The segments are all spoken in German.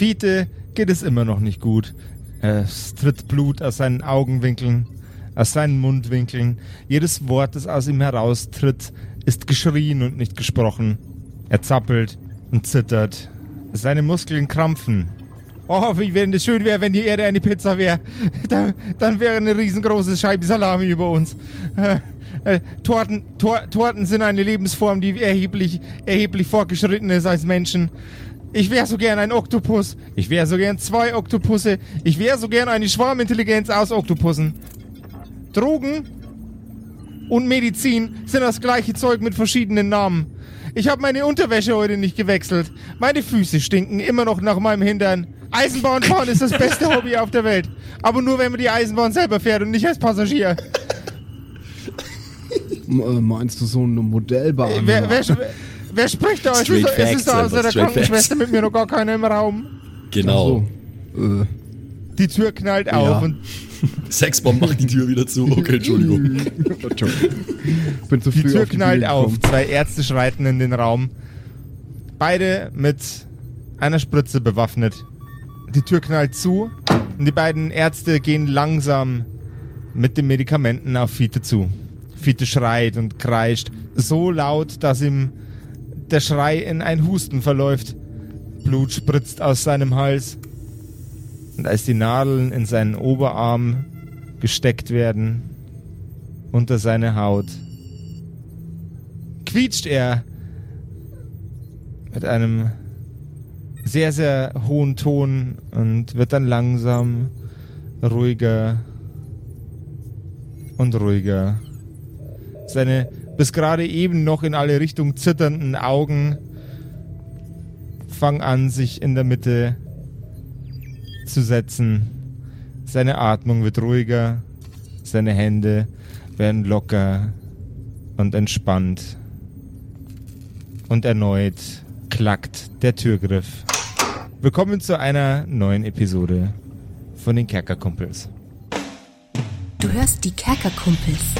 Fiete geht es immer noch nicht gut. Es tritt Blut aus seinen Augenwinkeln, aus seinen Mundwinkeln. Jedes Wort, das aus ihm heraustritt, ist geschrien und nicht gesprochen. Er zappelt und zittert. Seine Muskeln krampfen. Oh, wie wenn es schön wäre, wenn die Erde eine Pizza wäre. Dann, dann wäre eine riesengroße Scheibe Salami über uns. Äh, Torten, Tor, Torten sind eine Lebensform, die erheblich, erheblich fortgeschritten ist als Menschen. Ich wäre so gern ein Oktopus. Ich wäre so gern zwei Oktopusse. Ich wäre so gern eine Schwarmintelligenz aus Oktopussen. Drogen und Medizin sind das gleiche Zeug mit verschiedenen Namen. Ich habe meine Unterwäsche heute nicht gewechselt. Meine Füße stinken immer noch nach meinem Hintern. Eisenbahn fahren ist das beste Hobby auf der Welt. Aber nur, wenn man die Eisenbahn selber fährt und nicht als Passagier. Äh, meinst du so eine Modellbahn? Wer, wer, wer spricht da? Es ist, es ist da außer der Krankenschwester mit mir noch gar keiner im Raum. Genau. So. Äh, Die Tür knallt Ja. auf und Sexbomb macht die Tür wieder zu. Okay, Entschuldigung. bin zu die früh Tür auf die knallt Idee auf. gekommen. Zwei Ärzte schreiten in den Raum. Beide mit einer Spritze bewaffnet. Die Tür knallt zu und die beiden Ärzte gehen langsam mit den Medikamenten auf Fiete zu. Fiete schreit und kreischt so laut, dass ihm der Schrei in ein Husten verläuft. Blut spritzt aus seinem Hals. Und als die Nadeln in seinen Oberarm gesteckt werden, unter seine Haut, quietscht er mit einem sehr, sehr hohen Ton und wird dann langsam ruhiger und ruhiger. Seine bis gerade eben noch in alle Richtungen zitternden Augen fangen an, sich in der Mitte zu setzen. Seine Atmung wird ruhiger, seine Hände werden locker und entspannt. Und erneut klackt der Türgriff. Willkommen zu einer neuen Episode von den Kerkerkumpels. Du hörst die Kerkerkumpels.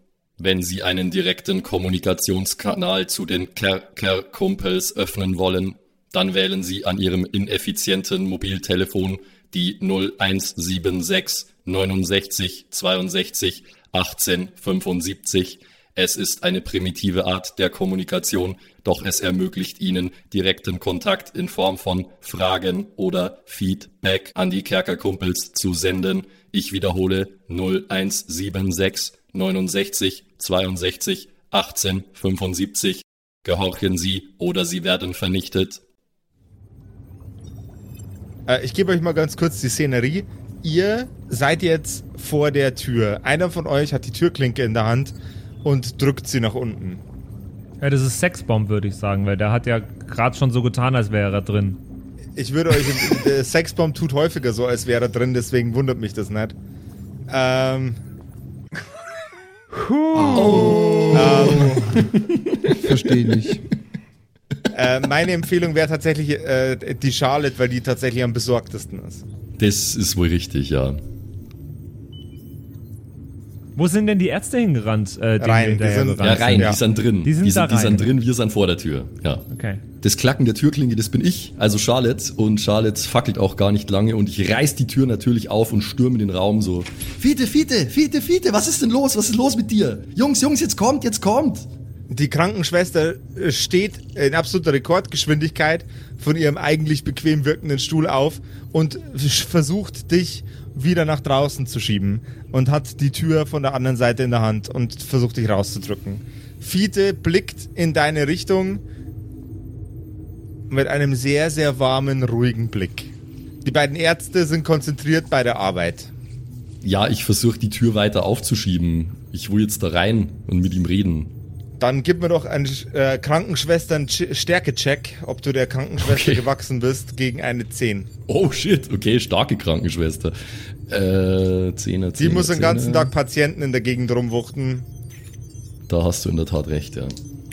Wenn Sie einen direkten Kommunikationskanal zu den Kerker-Kumpels öffnen wollen, dann wählen Sie an Ihrem ineffizienten Mobiltelefon die 0176 69 62 18 75. Es ist eine primitive Art der Kommunikation, doch es ermöglicht Ihnen direkten Kontakt in Form von Fragen oder Feedback an die Kerkerkumpels zu senden. Ich wiederhole 0176 69 62 18 75. Gehorchen Sie oder Sie werden vernichtet. Äh, ich gebe euch mal ganz kurz die Szenerie. Ihr seid jetzt vor der Tür. Einer von euch hat die Türklinke in der Hand und drückt sie nach unten. Ja, das ist Sexbomb, würde ich sagen, weil der hat ja gerade schon so getan, als wäre er drin. Ich würde euch, der Sexbomb tut häufiger so, als wäre er drin, deswegen wundert mich das nicht. Ähm, Verstehe nicht. äh, meine Empfehlung wäre tatsächlich äh, die Charlotte, weil die tatsächlich am besorgtesten ist. Das ist wohl richtig, ja. Wo sind denn die Ärzte hingerannt? Äh, Rein, die sind- Ja, rein, Ja. die sind drin. Die sind da die rein. sind drin, wir sind vor der Tür. Ja. Okay. Das Klacken der Türklinge, das bin ich, also Charlotte. Und Charlotte fackelt auch gar nicht lange und ich reiß die Tür natürlich auf und stürme den Raum so. Fiete, Fiete, Fiete, Fiete, was ist denn los? Was ist los mit dir? Jungs, Jungs, jetzt kommt, jetzt kommt. Die Krankenschwester steht in absoluter Rekordgeschwindigkeit von ihrem eigentlich bequem wirkenden Stuhl auf und versucht dich wieder nach draußen zu schieben und hat die Tür von der anderen Seite in der Hand und versucht dich rauszudrücken. Fiete blickt in deine Richtung mit einem sehr, sehr warmen, ruhigen Blick. Die beiden Ärzte sind konzentriert bei der Arbeit. Ja, ich versuche die Tür weiter aufzuschieben. Ich will jetzt da rein und mit ihm reden. Dann gib mir doch einen äh, Krankenschwestern-Stärke-Check, ob du der Krankenschwester Okay. gewachsen bist, gegen eine 10. Oh shit, okay, starke Krankenschwester. Äh, Zehner, Die Zehner, muss den ganzen. Tag Patienten in der Gegend rumwuchten. Da hast du in der Tat recht, ja.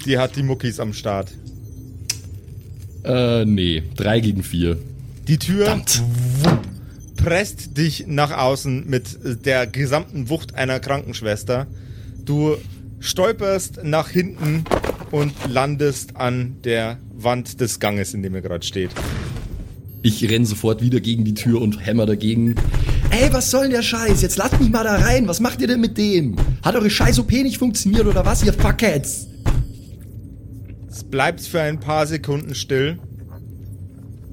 Die hat die Muckis am Start. Äh, nee, drei gegen vier. Die Tür Verdammt. presst dich nach außen mit der gesamten Wucht einer Krankenschwester. Du stolperst nach hinten und landest an der Wand des Ganges, in dem ihr gerade steht. Ich renn sofort wieder gegen die Tür und hämmer dagegen. Ey, was soll denn der Scheiß? Jetzt lasst mich mal da rein. Was macht ihr denn mit dem? Hat eure scheiß OP nicht funktioniert oder was, ihr Fuckheads? Es bleibt für ein paar Sekunden still.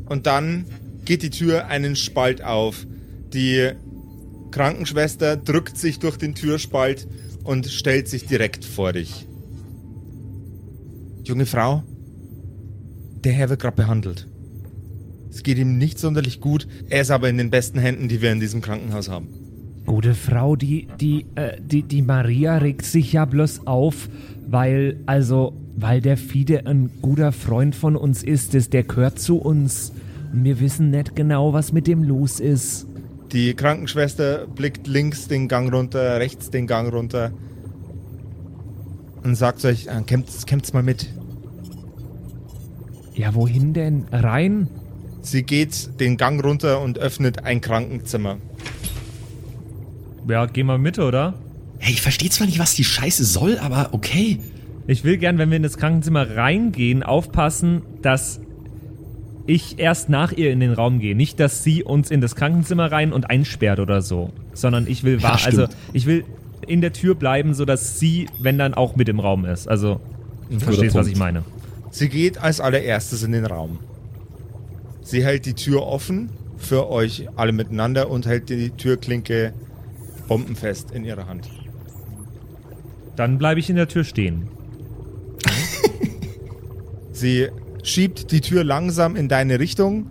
Und dann geht die Tür einen Spalt auf. Die Krankenschwester drückt sich durch den Türspalt und stellt sich direkt vor dich. Junge Frau, der Herr wird gerade behandelt. Es geht ihm nicht sonderlich gut. Er ist aber in den besten Händen, die wir in diesem Krankenhaus haben. Gute Frau, die, die, äh, die, die Maria regt sich ja bloß auf, weil, also, weil der Fide ein guter Freund von uns ist, der gehört zu uns. Und wir wissen nicht genau, was mit dem los ist. Die Krankenschwester blickt links den Gang runter, rechts den Gang runter und sagt euch, äh, kämpft's, kämpft's mal mit. Ja, wohin denn? Rein? Sie geht den Gang runter und öffnet ein Krankenzimmer. Ja, geh mal mit, oder? Hey, ich verstehe zwar nicht, was die Scheiße soll, aber okay. Ich will gern, wenn wir in das Krankenzimmer reingehen, aufpassen, dass ich erst nach ihr in den Raum gehe. Nicht, dass sie uns in das Krankenzimmer rein und einsperrt oder so. Sondern ich will Ja, wahr, stimmt. also ich will in der Tür bleiben, sodass sie, wenn dann auch mit im Raum ist. Also, du verstehst, was ich meine. Sie geht als allererstes in den Raum. Sie hält die Tür offen für euch alle miteinander und hält die Türklinke bombenfest in ihrer Hand. Dann bleibe ich in der Tür stehen. Sie schiebt die Tür langsam in deine Richtung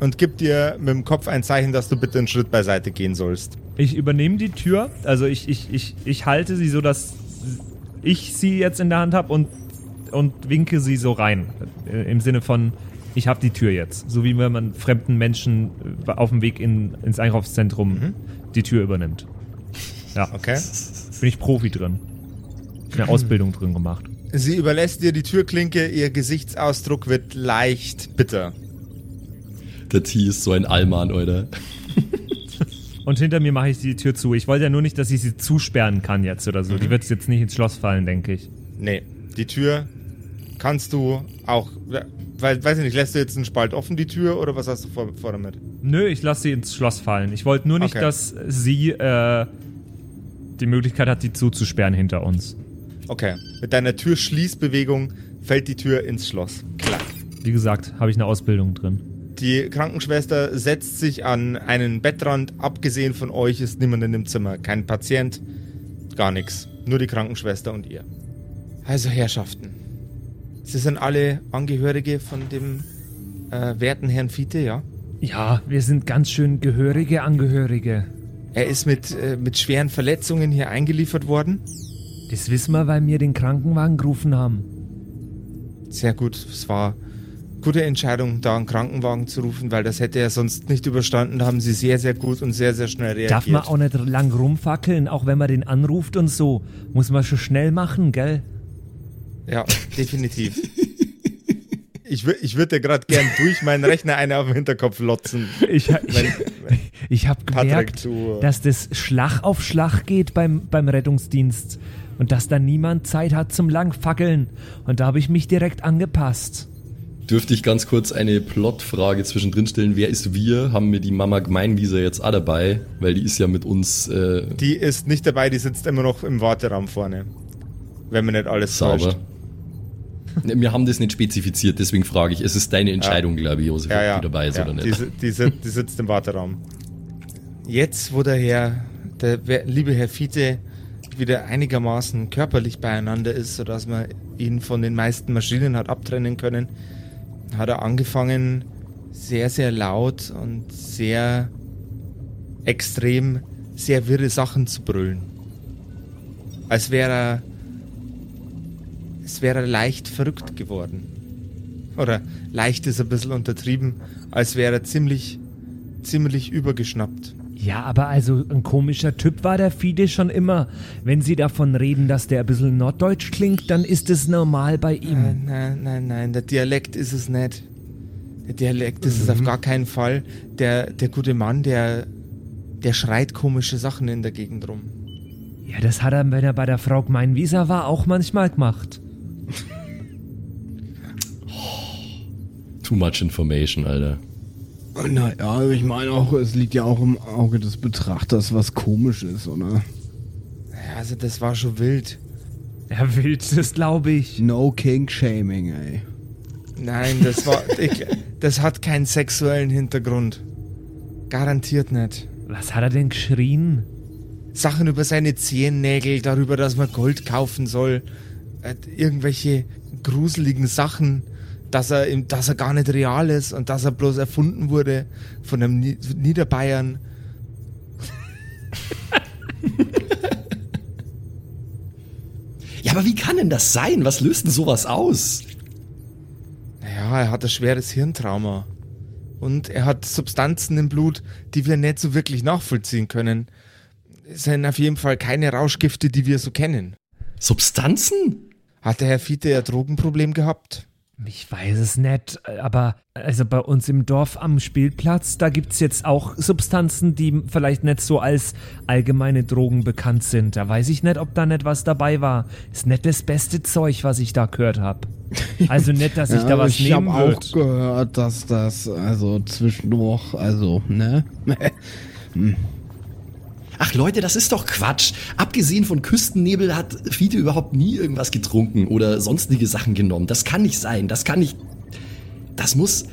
und gibt dir mit dem Kopf ein Zeichen, dass du bitte einen Schritt beiseite gehen sollst. Ich übernehme die Tür, also ich, ich, ich, ich halte sie so, dass ich sie jetzt in der Hand habe und, und winke sie so rein. Äh, Im Sinne von, ich habe die Tür jetzt. So wie wenn man fremden Menschen äh, auf dem Weg in, ins Einkaufszentrum die Tür übernimmt. Ja, Okay? bin ich Profi drin. Eine Ausbildung drin gemacht. Sie überlässt dir die Türklinke, ihr Gesichtsausdruck wird leicht bitter. Der T ist so ein Allmann, Alter. Und hinter mir mache ich die Tür zu. Ich wollte ja nur nicht, dass ich sie zusperren kann jetzt oder so. Die wird jetzt nicht ins Schloss fallen, denke ich. Nee, die Tür kannst du auch, weil, weiß ich nicht, lässt du jetzt einen Spalt offen, die Tür, oder was hast du vor, vor damit? Nö, ich lasse sie ins Schloss fallen. Ich wollte nur nicht, Okay. dass sie äh, die Möglichkeit hat, die zuzusperren hinter uns. Okay, mit deiner Türschließbewegung fällt die Tür ins Schloss. Klack. Wie gesagt, habe ich eine Ausbildung drin. Die Krankenschwester setzt sich an einen Bettrand. Abgesehen von euch ist niemand in dem Zimmer. Kein Patient, gar nichts. Nur die Krankenschwester und ihr. Also Herrschaften. Sie sind alle Angehörige von dem äh, werten Herrn Fiete, ja? Ja, wir sind ganz schön gehörige Angehörige. Er ist mit, äh, mit schweren Verletzungen hier eingeliefert worden. Das wissen wir, weil wir den Krankenwagen gerufen haben. Sehr gut. Es war gute Entscheidung, da einen Krankenwagen zu rufen, weil das hätte er sonst nicht überstanden. Da haben sie sehr, sehr gut und sehr, sehr schnell reagiert. Darf man auch nicht lang rumfackeln, auch wenn man den anruft und so. Muss man schon schnell machen, gell? Ja, definitiv. Ich, ich würde dir gerade gern durch meinen Rechner eine auf den Hinterkopf lotzen. Ich, ich, ich habe gemerkt, dass das Schlag auf Schlag geht beim, beim Rettungsdienst und dass da niemand Zeit hat zum Langfackeln. Und da habe ich mich direkt angepasst. Dürfte ich ganz kurz eine Plotfrage zwischendrin stellen? Wer ist wir? Haben wir die Mama Gemeinwieser jetzt auch dabei? Weil die ist ja mit uns äh, Die ist nicht dabei, die sitzt immer noch im Warteraum vorne. Wenn mir nicht alles sauber. täuscht. Ne, Wir haben das nicht spezifiziert, deswegen frage ich. Es ist deine Entscheidung, glaube ich, Josef, Ja, ob ja. die dabei ist ja. oder Die, nicht. die, si- die sitzt im Warteraum. Jetzt, wo der Herr, der liebe Herr Fiete, wieder einigermaßen körperlich beieinander ist, sodass man ihn von den meisten Maschinen hat abtrennen können, hat er angefangen, sehr, sehr laut und sehr extrem, sehr wirre Sachen zu brüllen. Als wäre er es wäre leicht verrückt geworden. Oder leicht ist ein bisschen untertrieben, als wäre er ziemlich, ziemlich übergeschnappt. Ja, aber also ein komischer Typ war der Fide schon immer. Wenn Sie davon reden, dass der ein bisschen norddeutsch klingt, dann ist es normal bei ihm. Äh, nein, nein, nein, der Dialekt ist es nicht. Der Dialekt ist es auf gar keinen Fall. Der, der gute Mann, der, der schreit komische Sachen in der Gegend rum. Ja, das hat er, wenn er bei der Frau Gmein Wieser war, auch manchmal gemacht. Too much information, Alter. Naja, ich meine auch, es liegt ja auch im Auge des Betrachters, was komisch ist, oder? Ja, also das war schon wild. Er will das, glaube ich. No King-Shaming, ey. Nein, das war, ich, das hat keinen sexuellen Hintergrund. Garantiert nicht. Was hat er denn geschrien? Sachen über seine Zehennägel, darüber, dass man Gold kaufen soll, äh, irgendwelche gruseligen Sachen, dass er, im- dass er gar nicht real ist und dass er bloß erfunden wurde von einem Ni- Niederbayern. Ja, aber wie kann denn das sein? Was löst denn sowas aus? Naja, er hat ein schweres Hirntrauma. Und er hat Substanzen im Blut, die wir nicht so wirklich nachvollziehen können. Es sind auf jeden Fall keine Rauschgifte, die wir so kennen. Substanzen? Hat der Herr Fiete ein Drogenproblem gehabt? Ich weiß es nicht, aber also bei uns im Dorf am Spielplatz, da gibt's jetzt auch Substanzen, die vielleicht nicht so als allgemeine Drogen bekannt sind. Da weiß ich nicht, ob da nicht was dabei war. Ist nicht das beste Zeug, was ich da gehört habe. Also nicht, dass ich da was ich habe nehmen auch würde. gehört, dass das also zwischendurch, also, ne? Ach Leute, das ist doch Quatsch. Abgesehen von Küstennebel hat Fiete überhaupt nie irgendwas getrunken oder sonstige Sachen genommen. Das kann nicht sein. Das kann nicht. Das muss.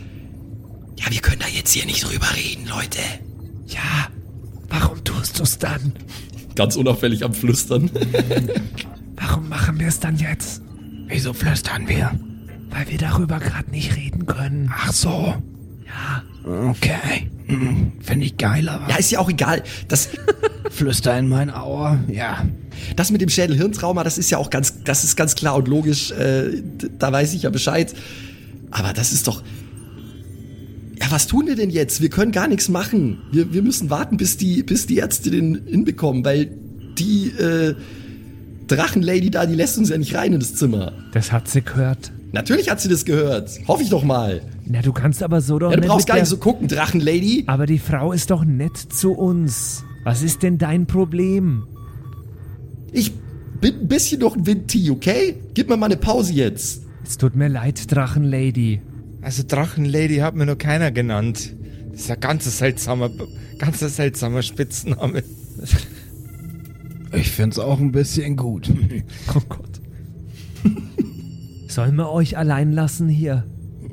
Ja, wir können da jetzt hier nicht drüber reden, Leute. Ja, warum tust du's dann? Ganz unauffällig am Flüstern. Warum machen wir es dann jetzt? Wieso flüstern wir? Weil wir darüber gerade nicht reden können. Ach so. Ja. Okay. Hm, Finde ich geiler. Ja, ist ja auch egal. Das, Flüster in mein Ohr. Ja. das mit dem Schädel-Hirntrauma, das ist ja auch ganz, das ist ganz klar und logisch. Äh, da weiß ich ja Bescheid. Aber das ist doch. Ja, was tun wir denn jetzt? Wir können gar nichts machen. Wir, wir müssen warten, bis die, bis die Ärzte den hinbekommen, weil die äh, Drachenlady da, die lässt uns ja nicht rein in das Zimmer. Das hat sie gehört. Natürlich hat sie das gehört. Hoffe ich doch mal. Na, du kannst aber so doch Ja, du nicht brauchst gar nicht so gucken, Drachenlady. Aber die Frau ist doch nett zu uns. Was ist denn dein Problem? Ich bin ein bisschen noch ein Windtee, okay? Gib mir mal eine Pause jetzt. Es tut mir leid, Drachenlady. Also Drachenlady hat mir noch keiner genannt. Das ist ein ganz seltsamer, ganz seltsamer Spitzname. Ich find's auch ein bisschen gut. Oh Gott. Sollen wir euch allein lassen hier?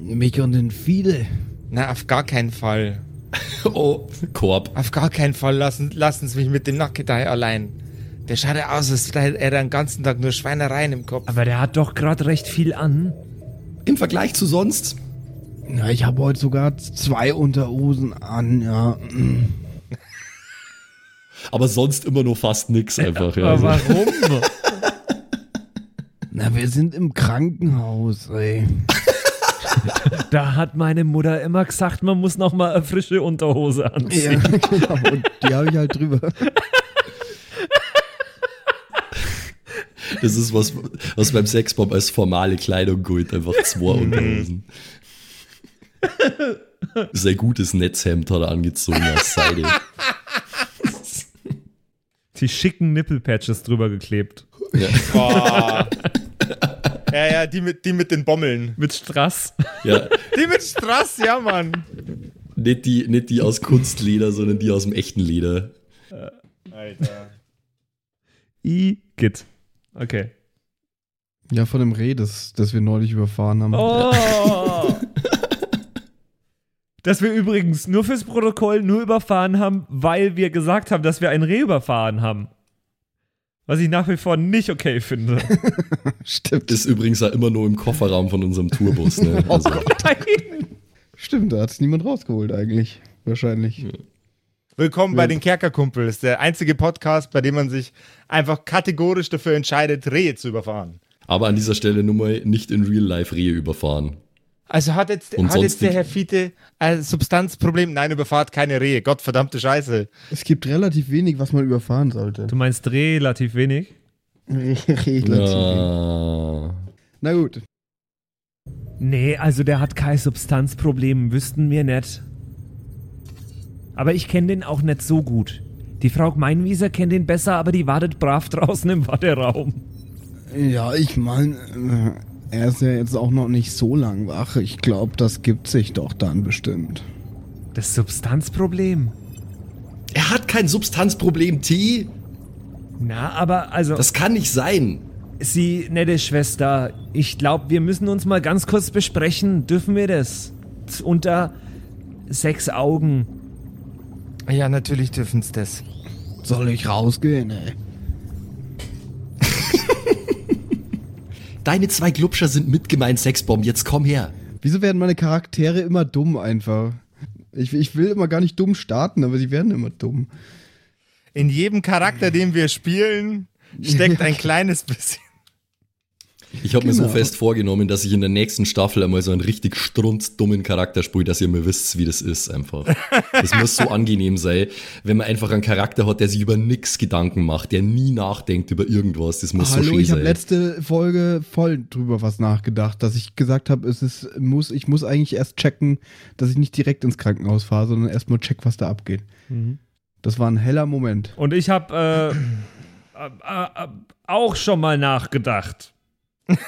Mich und den Fide. Na, auf gar keinen Fall. Oh, Korb. Auf gar keinen Fall lassen, lassen Sie mich mit dem Nackedei allein. Der schaut ja aus, als hätte er den ganzen Tag nur Schweinereien im Kopf. Aber der hat doch gerade recht viel an. Im Vergleich zu sonst. Na, ich habe heute sogar zwei Unterhosen an, ja. Aber sonst immer nur fast nix einfach. Ja. Aber Also, warum? Na, wir sind im Krankenhaus, ey. Da hat meine Mutter immer gesagt, man muss noch mal eine frische Unterhose anziehen. Ja, genau. Und die habe ich halt drüber. das ist was, was beim Sexbomb als formale Kleidung gilt. Einfach zwei Unterhosen. Sehr gutes Netzhemd hat er angezogen aus Seide. Die schicken Nippelpatches drüber geklebt. Ja. Boah. Ja, ja, die mit, die mit den Bommeln. Mit Strass. ja. Die mit Strass, ja, Mann. Nicht, die, nicht die aus Kunstleder, sondern die aus dem echten Leder. Alter. Igitt. Okay. Ja, von dem Reh, das, das wir neulich überfahren haben. Oh! Dass wir übrigens nur fürs Protokoll nur überfahren haben, weil wir gesagt haben, dass wir ein Reh überfahren haben. Was ich nach wie vor nicht okay finde. Stimmt. Ist übrigens ja immer nur im Kofferraum von unserem Tourbus. Ne? Also, Nein. Stimmt, da hat es niemand rausgeholt eigentlich. Wahrscheinlich. Willkommen bei den Kerkerkumpels, der einzige Podcast, bei dem man sich einfach kategorisch dafür entscheidet, Rehe zu überfahren. Aber an dieser Stelle nur mal nicht in Real Life Rehe überfahren. Also hat jetzt, Und hat jetzt der Herr Fiete ein Substanzproblem? Nein, überfahrt keine Rehe. Gott verdammte Scheiße. Es gibt relativ wenig, was man überfahren sollte. Du meinst relativ wenig? relativ wenig. Ja. Na gut. Nee, also der hat kein Substanzproblem, wüssten wir nicht. Aber ich kenne den auch nicht so gut. Die Frau Gmeinwieser kennt ihn besser, aber die wartet brav draußen im Warteraum. Ja, ich meine, er ist ja jetzt auch noch nicht so lang wach. Ich glaube, das gibt sich doch dann bestimmt. Das Substanzproblem? Er hat kein Substanzproblem, T. Na, aber also, Das kann nicht sein. Sie, nette Schwester, ich glaube, wir müssen uns mal ganz kurz besprechen. Dürfen wir das? Unter sechs Augen. Ja, natürlich dürfen's das. Soll ich rausgehen, ey? Deine zwei Glubscher sind mitgemeint Sexbomb. Jetzt komm her. Wieso werden meine Charaktere immer dumm einfach? Ich, ich will immer gar nicht dumm starten, aber sie werden immer dumm. In jedem Charakter, den wir spielen, steckt ein kleines bisschen. Ich habe mir so Genau. fest vorgenommen, dass ich in der nächsten Staffel einmal so einen richtig strunzdummen Charakter spiele, dass ihr mir wisst, wie das ist einfach. Das muss so angenehm sein, wenn man einfach einen Charakter hat, der sich über nix Gedanken macht, der nie nachdenkt über irgendwas. Das muss so Hallo, schön ich habe sein. letzte Folge voll drüber was nachgedacht, dass ich gesagt habe, es ist muss ich muss eigentlich erst checken, dass ich nicht direkt ins Krankenhaus fahre, sondern erstmal check, was da abgeht. Das war ein heller Moment. Und ich habe äh, äh, äh, auch schon mal nachgedacht.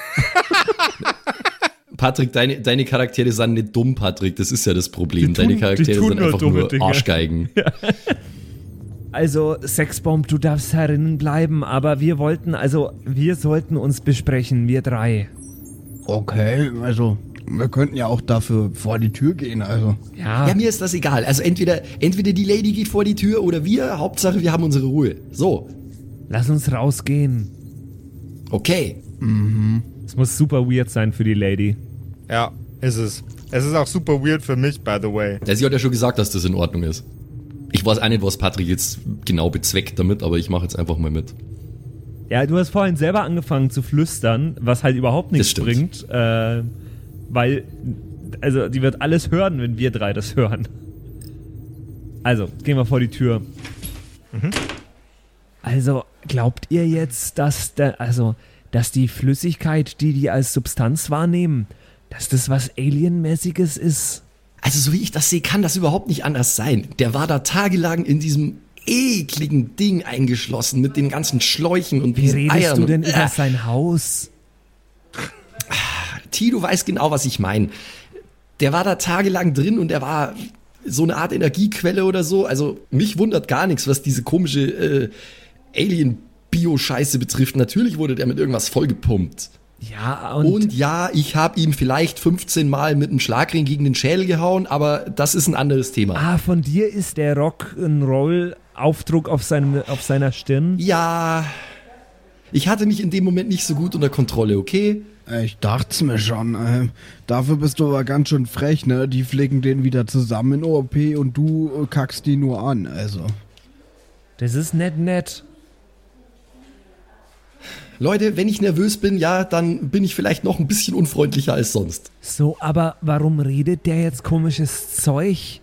Patrick, deine, deine Charaktere sind nicht dumm, Patrick. Das ist ja das Problem. Tun- deine Charaktere sind nur einfach nur Dinge. Arschgeigen. Also, Sexbomb, du darfst herinnen bleiben, aber wir wollten, also, wir sollten uns besprechen, wir drei. Okay, also wir könnten ja auch dafür vor die Tür gehen, also. Ja, Ja, mir ist das egal. Also entweder, entweder die Lady geht vor die Tür oder wir. Hauptsache, wir haben unsere Ruhe. So, lass uns rausgehen. okay. Es muss super weird sein für die Lady. Ja, ist es. Es ist auch super weird für mich, by the way. Ja, sie hat ja schon gesagt, dass das in Ordnung ist. Ich weiß auch nicht, was Patrick jetzt genau bezweckt damit, aber ich mache jetzt einfach mal mit. Ja, du hast vorhin selber angefangen zu flüstern, was halt überhaupt nichts bringt, äh, weil, also, die wird alles hören, wenn wir drei das hören. Also, gehen wir vor die Tür. Also, glaubt ihr jetzt, dass der, also, dass die Flüssigkeit, die die als Substanz wahrnehmen, dass das was Alienmäßiges ist? Also, so wie ich das sehe, kann das überhaupt nicht anders sein. Der war da tagelang in diesem ekligen Ding eingeschlossen mit den ganzen Schläuchen und Wie redest Eiern. du denn über äh, sein Haus? T, du weißt genau, was ich meine. Der war da tagelang drin und er war so eine Art Energiequelle oder so. Also mich wundert gar nichts, was diese komische äh, Alien-Bio-Scheiße betrifft. Natürlich wurde der mit irgendwas vollgepumpt. Ja, und, Und ja, ich habe ihm vielleicht 15 Mal mit einem Schlagring gegen den Schädel gehauen, aber das ist ein anderes Thema. ah, von dir ist der Rock'n'Roll-Aufdruck auf, seinem, auf seiner Stirn. Ja, ich hatte mich in dem Moment nicht so gut unter Kontrolle, okay? Ich dacht's mir schon. Äh, dafür bist du aber ganz schön frech, ne? Die flicken den wieder zusammen in OP und du äh, kackst die nur an, also. Das ist nett, nett. Leute, wenn ich nervös bin, ja, dann bin ich vielleicht noch ein bisschen unfreundlicher als sonst. So, aber warum redet der jetzt komisches Zeug?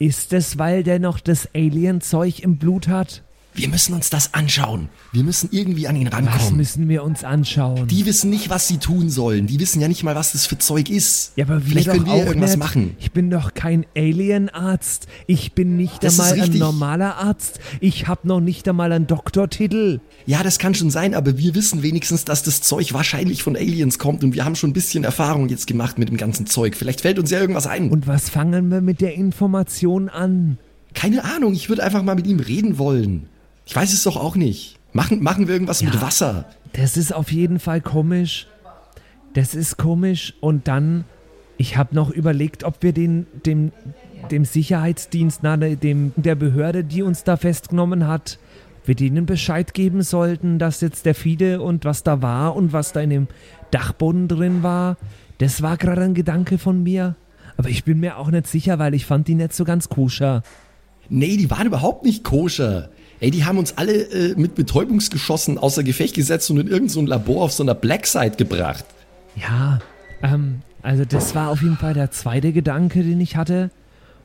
Ist es, weil der noch das Alien-Zeug im Blut hat? Wir müssen uns das anschauen. Wir müssen irgendwie an ihn Was rankommen. müssen wir uns anschauen? Die wissen nicht, was sie tun sollen. Die wissen ja nicht mal, was das für Zeug ist. ja, aber wir Vielleicht können wir auch ja irgendwas nicht. machen. Ich bin doch kein Alien-Arzt. Ich bin nicht Das einmal ein normaler Arzt. Ich habe noch nicht einmal einen Doktortitel. Ja, das kann schon sein, aber wir wissen wenigstens, dass das Zeug wahrscheinlich von Aliens kommt und wir haben schon ein bisschen Erfahrung jetzt gemacht mit dem ganzen Zeug. Vielleicht fällt uns ja irgendwas ein. Und was fangen wir mit der Information an? Keine Ahnung, ich würde einfach mal mit ihm reden wollen. Ich weiß es doch auch nicht. Machen, machen wir irgendwas mit Wasser. Das ist auf jeden Fall komisch. Das ist komisch. Und dann, ich habe noch überlegt, ob wir den, dem, dem Sicherheitsdienst, na, dem, der Behörde, die uns da festgenommen hat, wir denen Bescheid geben sollten, dass jetzt der Fide und was da war und was da in dem Dachboden drin war. Das war gerade ein Gedanke von mir. Aber ich bin mir auch nicht sicher, weil ich fand die nicht so ganz koscher. Nee, die waren überhaupt nicht koscher. Ey, die haben uns alle äh, mit Betäubungsgeschossen außer Gefecht gesetzt und in irgendein so Labor auf so einer Blackside gebracht. Ja, ähm, also das war auf jeden Fall der zweite Gedanke, den ich hatte.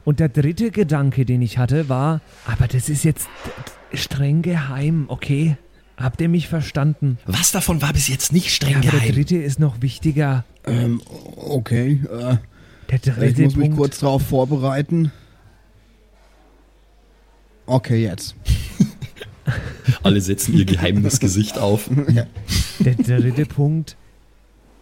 Und der dritte Gedanke, den ich hatte, war, aber das ist jetzt streng geheim, okay? Habt ihr mich verstanden? Was davon war bis jetzt nicht streng Ja, aber der geheim? dritte ist noch wichtiger. Ähm, okay. Äh, Der ich dritte muss mich Punkt. kurz darauf vorbereiten. Okay, jetzt. Alle setzen ihr geheimes Gesicht auf. Der dritte Punkt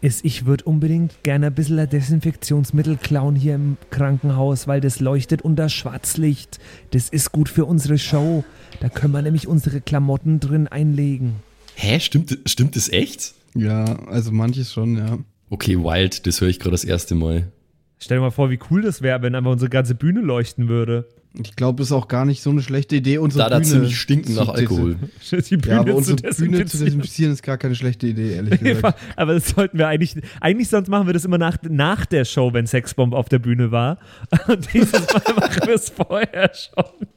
ist, ich würde unbedingt gerne ein bisschen ein Desinfektionsmittel klauen hier im Krankenhaus, weil das leuchtet unter Schwarzlicht. Das ist gut für unsere Show. Da können wir nämlich unsere Klamotten drin einlegen. Hä, stimmt, stimmt das echt? Ja, also manches schon, ja. Okay, wild, das höre ich gerade das erste Mal. Stell dir mal vor, wie cool das wäre, wenn einfach unsere ganze Bühne leuchten würde. Ich glaube, es ist auch gar nicht so eine schlechte Idee, unsere Da da Bühne ziemlich stinken zu nach Alkohol. Die Bühne Ja, aber zu unsere Bühne zu desinfizieren. ist gar keine schlechte Idee, ehrlich gesagt. Aber das sollten wir eigentlich, eigentlich sonst machen wir das immer nach, nach der Show, wenn Sexbomb auf der Bühne war. Und dieses Mal machen wir es vorher schon.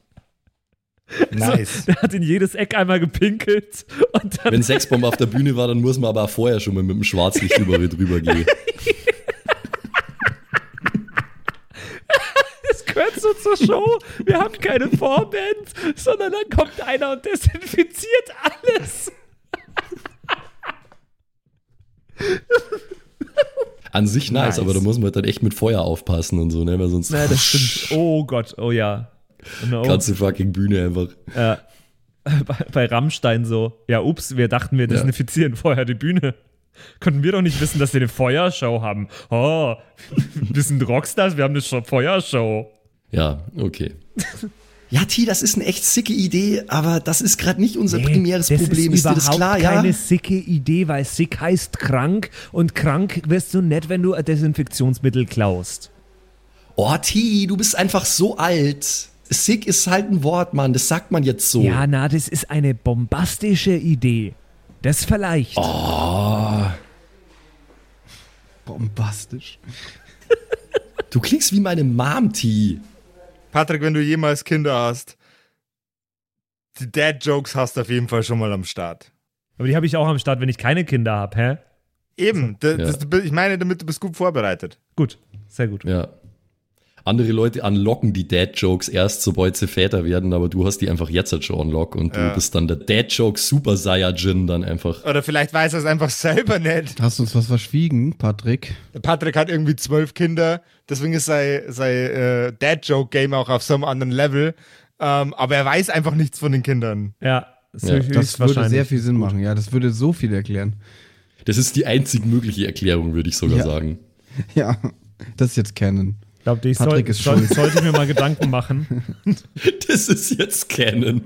Nice. Der hat in jedes Eck einmal gepinkelt und dann Wenn Sexbomb auf der Bühne war, dann muss man aber auch vorher schon mal mit dem Schwarzlicht überall drüber gehen. das gehört so zur Show. Wir haben keine Vorband, sondern dann kommt einer und desinfiziert alles. An sich nice, Nice. aber da muss man halt dann echt mit Feuer aufpassen und so, ne? Weil sonst Na, das stimmt. Oh Gott, oh ja. No. ganze fucking Bühne einfach. Ja. Bei, bei Rammstein so. Ja, ups, wir dachten, wir desinfizieren vorher die Bühne. Konnten wir doch nicht wissen, dass wir eine Feuershow haben. Oh, wir sind Rockstars, wir haben eine Show- Feuershow. Ja, okay. Ja, T, das ist eine echt sicke Idee, aber das ist gerade nicht unser primäres das Problem. ist Ist, dir das überhaupt klar, ja? keine sicke Idee, weil sick heißt krank und krank wirst du nicht, wenn du ein Desinfektionsmittel klaust. Oh, T, du bist einfach so alt. Sick ist halt ein Wort, Mann. Das sagt man jetzt so. Ja, na, das ist eine bombastische Idee. Das vielleicht. Oh, Bombastisch. du klingst wie meine Mom, T. Patrick, wenn du jemals Kinder hast, die Dad-Jokes hast du auf jeden Fall schon mal am Start. Aber die habe ich auch am Start, wenn ich keine Kinder habe, hä? Eben, da- Ja. das, ich meine damit, du bist gut vorbereitet. Gut, sehr gut. Ja. Andere Leute unlocken die Dad-Jokes erst, sobald sie Väter werden, aber du hast die einfach jetzt halt schon unlock und Ja. du bist dann der Dad-Joke Super Saiyajin dann einfach. Oder vielleicht weiß er es einfach selber nicht. Hast du uns was verschwiegen, Patrick? Patrick hat irgendwie zwölf Kinder, deswegen ist sein, sein äh, Dad-Joke-Game auch auf so einem anderen Level. Ähm, aber er weiß einfach nichts von den Kindern. Ja, das, Ja, Das würde sehr viel Sinn machen. Ja, das würde so viel erklären. Das ist die einzig mögliche Erklärung, würde ich sogar Ja. sagen. Ja, das ist jetzt Canon. Ich glaube, ich soll, Patrick ist soll, sollte mir mal Gedanken machen. Das ist jetzt Canon.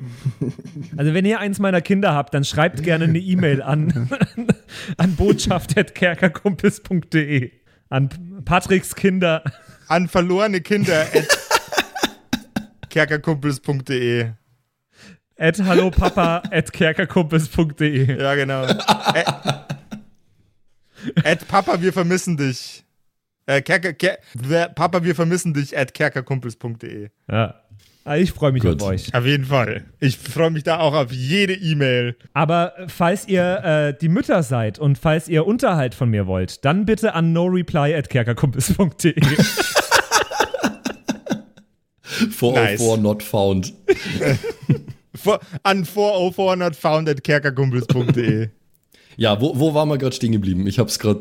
Also wenn ihr eins meiner Kinder habt, dann schreibt gerne eine E-Mail an, an botschaft.kerkerkumpels.de. An Patricks Kinder. An verlorene Kinder at kerkerkumpels.de. At hallopapa at kerkerkumpels.de. Ja, genau. Ä- at Papa, wir vermissen dich. Äh, Kerker, Ker, Papa, wir vermissen dich at kerkerkumpels.de. Ja. Ah, Ich freue mich Gut. auf euch. Auf jeden Fall. Ich freue mich da auch auf jede E-Mail. Aber falls ihr äh, die Mütter seid und falls ihr Unterhalt von mir wollt, dann bitte an noreply at kerkerkumpels.de. 404 Nice. not found. For, an 404 not found at kerkerkumpels.de. Ja, wo, wo waren wir gerade stehen geblieben? Ich hab's gerade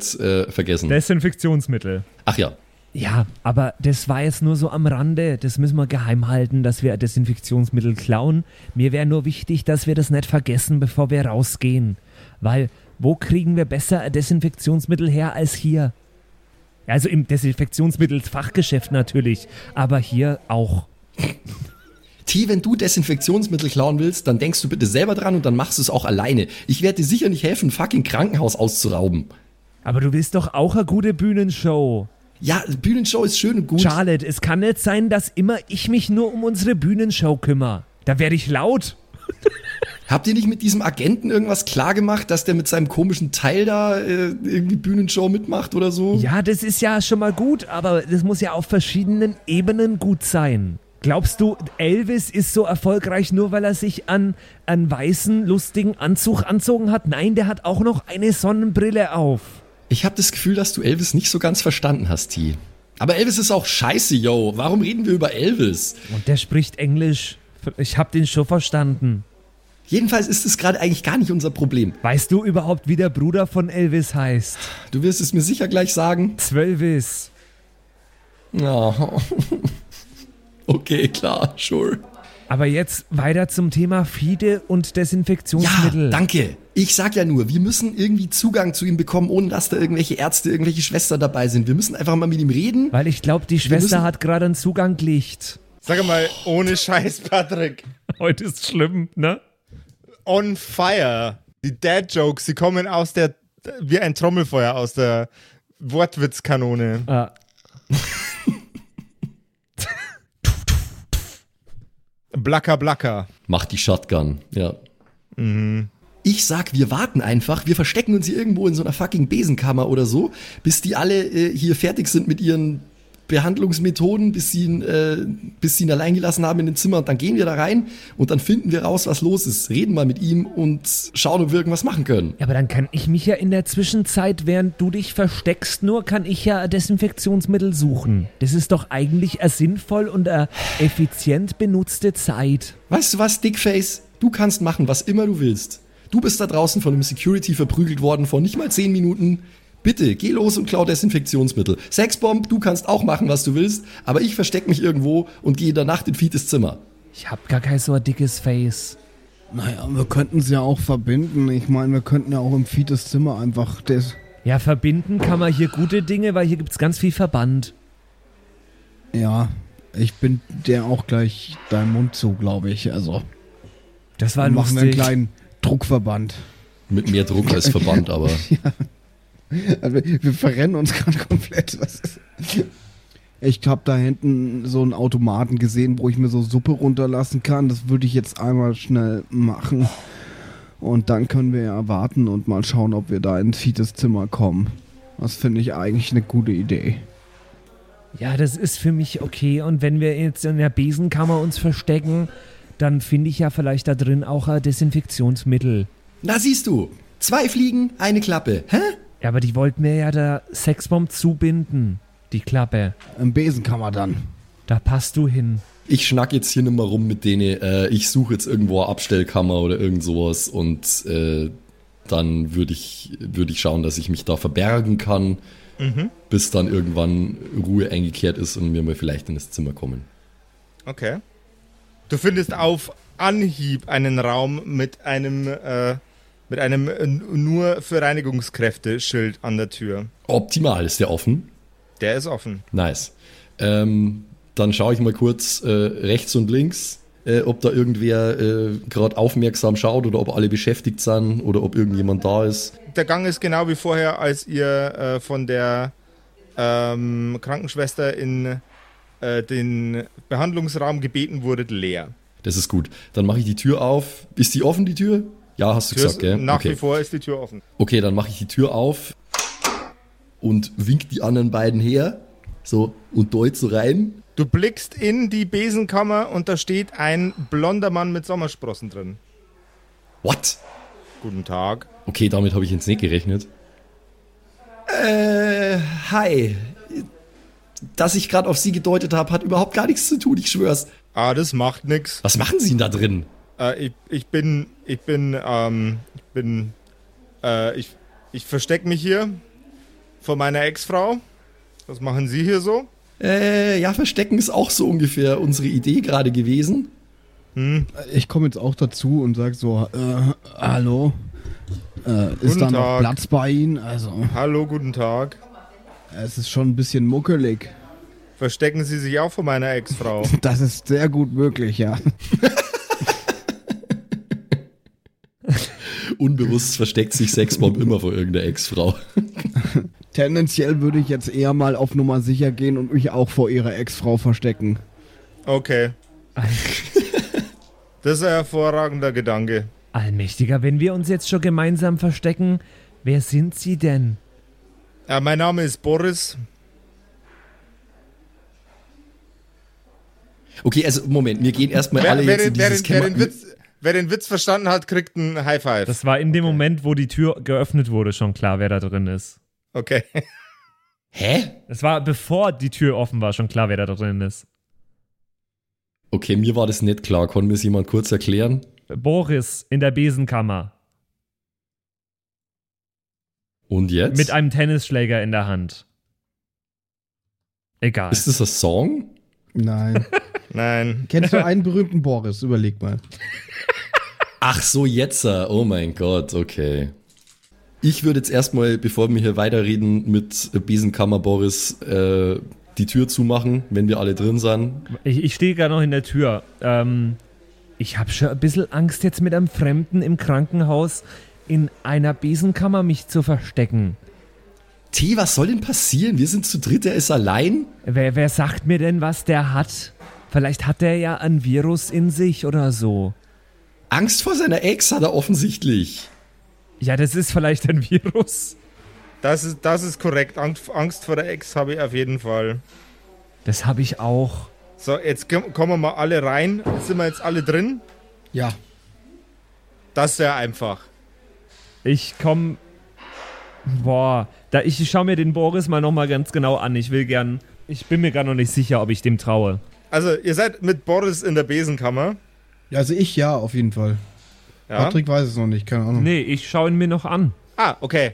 äh, vergessen. Desinfektionsmittel. Ach ja. Ja, aber das war jetzt nur so am Rande. Das müssen wir geheim halten, dass wir Desinfektionsmittel klauen. Mir wäre nur wichtig, dass wir das nicht vergessen, bevor wir rausgehen. Weil, wo kriegen wir besser Desinfektionsmittel her als hier? Also im Desinfektionsmittelfachgeschäft natürlich, aber hier auch. T, wenn du Desinfektionsmittel klauen willst, dann denkst du bitte selber dran und dann machst du es auch alleine. Ich werde dir sicher nicht helfen, ein fucking Krankenhaus auszurauben. Aber du willst doch auch eine gute Bühnenshow. Ja, Bühnenshow ist schön und gut. Charlotte, es kann nicht sein, dass immer ich mich nur um unsere Bühnenshow kümmere. Da werde ich laut. Habt ihr nicht mit diesem Agenten irgendwas klargemacht, dass der mit seinem komischen Teil da äh, irgendwie Bühnenshow mitmacht oder so? Ja, das ist ja schon mal gut, aber das muss ja auf verschiedenen Ebenen gut sein. Glaubst du, Elvis ist so erfolgreich nur, weil er sich an einen weißen, lustigen Anzug anzogen hat? Nein, der hat auch noch eine Sonnenbrille auf. Ich habe das Gefühl, dass du Elvis nicht so ganz verstanden hast, T. Aber Elvis ist auch scheiße, yo. Warum reden wir über Elvis? Und der spricht Englisch. Ich hab den schon verstanden. Jedenfalls ist es gerade eigentlich gar nicht unser Problem. Weißt du überhaupt, wie der Bruder von Elvis heißt? Du wirst es mir sicher gleich sagen. Zwölvis. Oh. Okay, klar, sure. Aber jetzt weiter zum Thema Fide und Desinfektionsmittel. Ja, danke. Ich sag ja nur, wir müssen irgendwie Zugang zu ihm bekommen, ohne dass da irgendwelche Ärzte, irgendwelche Schwestern dabei sind. Wir müssen einfach mal mit ihm reden. Weil ich glaube, die Schwester hat gerade einen Zugang gelegt. Sag mal, ohne Scheiß, Patrick. Heute ist schlimm, ne? On fire. Die Dad-Jokes, sie kommen aus der, wie ein Trommelfeuer aus der Wortwitzkanone. Ah, Blacker, blacker. Macht die Shotgun, ja. Ich sag, wir warten einfach, wir verstecken uns hier irgendwo in so einer fucking Besenkammer oder so, bis die alle äh, hier fertig sind mit ihren Behandlungsmethoden, bis sie ihn, äh, bis sie ihn allein gelassen haben in den Zimmer und dann gehen wir da rein und dann finden wir raus, was los ist, reden mal mit ihm und schauen, ob wir irgendwas machen können. Ja, aber dann kann ich mich ja in der Zwischenzeit, während du dich versteckst, nur kann ich ja Desinfektionsmittel suchen. Das ist doch eigentlich eine sinnvoll und eine effizient benutzte Zeit. Weißt du was, Dickface? Du kannst machen, was immer du willst. Du bist da draußen von einem Security verprügelt worden vor nicht mal 10 Minuten. Bitte, geh los und klau Desinfektionsmittel. Sexbomb, du kannst auch machen, was du willst, aber ich versteck mich irgendwo und gehe in der Nacht in Fites Zimmer. Ich hab gar kein so ein dickes Face. Naja, wir könnten es ja auch verbinden. Ich meine, wir könnten ja auch im Fietes Zimmer einfach das. Ja, verbinden kann man hier gute Dinge, weil hier gibt's ganz viel Verband. Ja, ich bin der auch gleich dein Mund zu, glaube ich. Also Das war dann machen wir einen lustig. kleinen Druckverband. Mit mehr Druck als Verband, aber. Also wir, verrennen uns gerade komplett. Was ist? Ich habe da hinten so einen Automaten gesehen, wo ich mir so Suppe runterlassen kann. Das würde ich jetzt einmal schnell machen. Und dann können wir ja warten und mal schauen, ob wir da in Fites Zimmer kommen. Das finde ich eigentlich eine gute Idee. Ja, das ist für mich okay. Und wenn wir jetzt in der Besenkammer uns verstecken, dann finde ich ja vielleicht da drin auch ein Desinfektionsmittel. Na siehst du, zwei Fliegen, eine Klappe. Hä? Ja, aber die wollten mir ja der Sexbomb zubinden. Die Klappe. Im Besenkammer dann. Da passt du hin. Ich schnack jetzt hier nicht mehr rum mit denen. Äh, ich suche jetzt irgendwo eine Abstellkammer oder irgend sowas und äh, dann würde ich, würd ich schauen, dass ich mich da verbergen kann, bis dann irgendwann Ruhe eingekehrt ist und wir mal vielleicht in das Zimmer kommen. Okay. Du findest auf Anhieb einen Raum mit einem, äh, mit einem äh, nur für Reinigungskräfte Schild an der Tür. Optimal, ist der offen? Der ist offen. Nice. Ähm, dann schaue ich mal kurz äh, rechts und links, äh, ob da irgendwer äh, gerade aufmerksam schaut oder ob alle beschäftigt sind oder ob irgendjemand da ist. Der Gang ist genau wie vorher, als ihr äh, von der ähm, Krankenschwester in äh, den Behandlungsraum gebeten wurdet, leer. Das ist gut. Dann mache ich die Tür auf. Ist die offen, die Tür? Ja, hast du Tür gesagt, ist, gell? nach okay. wie vor ist die Tür offen. okay, dann mache ich die Tür auf und wink die anderen beiden her. So, und deut so rein. Du blickst in die Besenkammer und da steht ein blonder Mann mit Sommersprossen drin. What? Guten Tag. Okay, damit habe ich jetzt nicht gerechnet. Äh, hi. Dass ich gerade auf Sie gedeutet habe, hat überhaupt gar nichts zu tun, ich schwör's. Ah, das macht nix. Was machen Sie denn da drin? Äh, ich, ich bin, ich bin, ähm, ich bin, äh, ich, ich versteck mich hier vor meiner Ex-Frau. Was machen Sie hier so? Äh, ja, Verstecken ist auch so ungefähr unsere Idee gerade gewesen. Ich komme jetzt auch dazu und sage so, äh, hallo. Äh, ist da noch. Platz bei Ihnen? Also, Hallo, guten Tag. Es ist schon ein bisschen muckelig. Verstecken Sie sich auch vor meiner Ex-Frau? Das ist sehr gut möglich, ja. Unbewusst versteckt sich Sexbomb immer vor irgendeiner Ex-Frau. Tendenziell würde ich jetzt eher mal auf Nummer sicher gehen und mich auch vor ihrer Ex-Frau verstecken. Okay. Das ist ein hervorragender Gedanke. Allmächtiger, wenn wir uns jetzt schon gemeinsam verstecken, wer sind Sie denn? Äh, mein Name ist Boris. Okay, also Moment, wir gehen erstmal Wer, alle wer, jetzt in den, wer, dieses wer, Kämmer- den Witz, wer den Witz verstanden hat, kriegt ein High Five. Das war in dem Moment, wo die Tür geöffnet wurde, schon klar, wer da drin ist. okay. Hä? Es war bevor die Tür offen war, schon klar, wer da drin ist. Okay, mir war das nicht klar. Kann mir das jemand kurz erklären? Boris in der Besenkammer Und jetzt? mit einem Tennisschläger in der Hand. Egal. Ist das ein Song? Nein. Nein. Kennst du einen berühmten Boris? Überleg mal. Ach so, jetzt. Oh mein Gott, okay. Ich würde jetzt erstmal, bevor wir hier weiterreden, mit Besenkammer Boris äh, die Tür zumachen, wenn wir alle drin sind. Ich, ich stehe gerade noch in der Tür. Ähm, ich habe schon ein bisschen Angst, jetzt mit einem Fremden im Krankenhaus in einer Besenkammer mich zu verstecken. T, was soll denn passieren? Wir sind zu dritt, er ist allein. Wer, wer sagt mir denn, was der hat? Vielleicht hat der ja ein Virus in sich oder so. Angst vor seiner Ex hat er offensichtlich. Ja, das ist vielleicht ein Virus. Das ist, das ist korrekt. Angst, Angst vor der Ex habe ich auf jeden Fall. Das habe ich auch. So, jetzt komm- kommen wir mal alle rein. Sind wir jetzt alle drin? Ja. Das ist ja einfach. Ich komme. Boah, da, ich schaue mir den Boris mal nochmal ganz genau an. Ich will gern. Ich bin mir gar noch nicht sicher, ob ich dem traue. Also, ihr seid mit Boris in der Besenkammer. Also ich ja, auf jeden Fall. Ja. Patrick weiß es noch nicht, keine Ahnung. Nee, ich schaue ihn mir noch an. Ah, okay.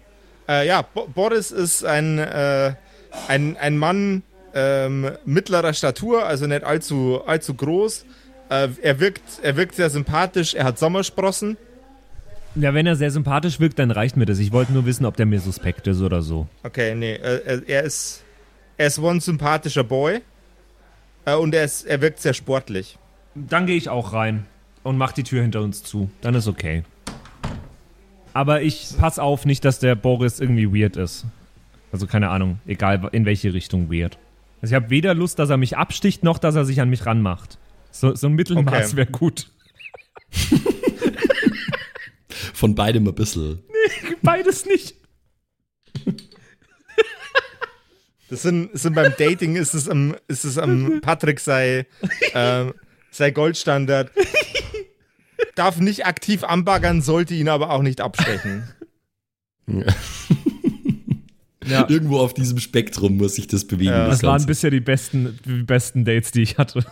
Äh, ja, Bo Boris ist ein, äh, ein, ein Mann ähm, mittlerer Statur, also nicht allzu, allzu groß. Äh, er, wirkt, er wirkt sehr sympathisch, er hat Sommersprossen. Ja, wenn er sehr sympathisch wirkt, dann reicht mir das. Ich wollte nur wissen, ob der mir suspekt ist oder so. Okay, nee, äh, er- er ist, er ist one sympathischer Boy. Äh, und er, ist, er wirkt sehr sportlich. Dann gehe ich auch rein und mach die Tür hinter uns zu. Dann ist okay. Aber ich pass auf, nicht, dass der Boris irgendwie weird ist. Also keine Ahnung, egal in welche Richtung weird. Also ich habe weder Lust, dass er mich absticht, noch dass er sich an mich ranmacht. So, so ein Mittelmaß Okay. wäre gut. Von beidem ein bisschen. Beides nicht. Das sind, sind beim Dating ist es am, ist es am Patrick sei, ähm, sei Goldstandard. Darf nicht aktiv anbaggern, sollte ihn aber auch nicht abstechen. Ja, Irgendwo auf diesem Spektrum muss sich das bewegen. Ja. das das waren Ganze. bisher die besten, die besten Dates, die ich hatte.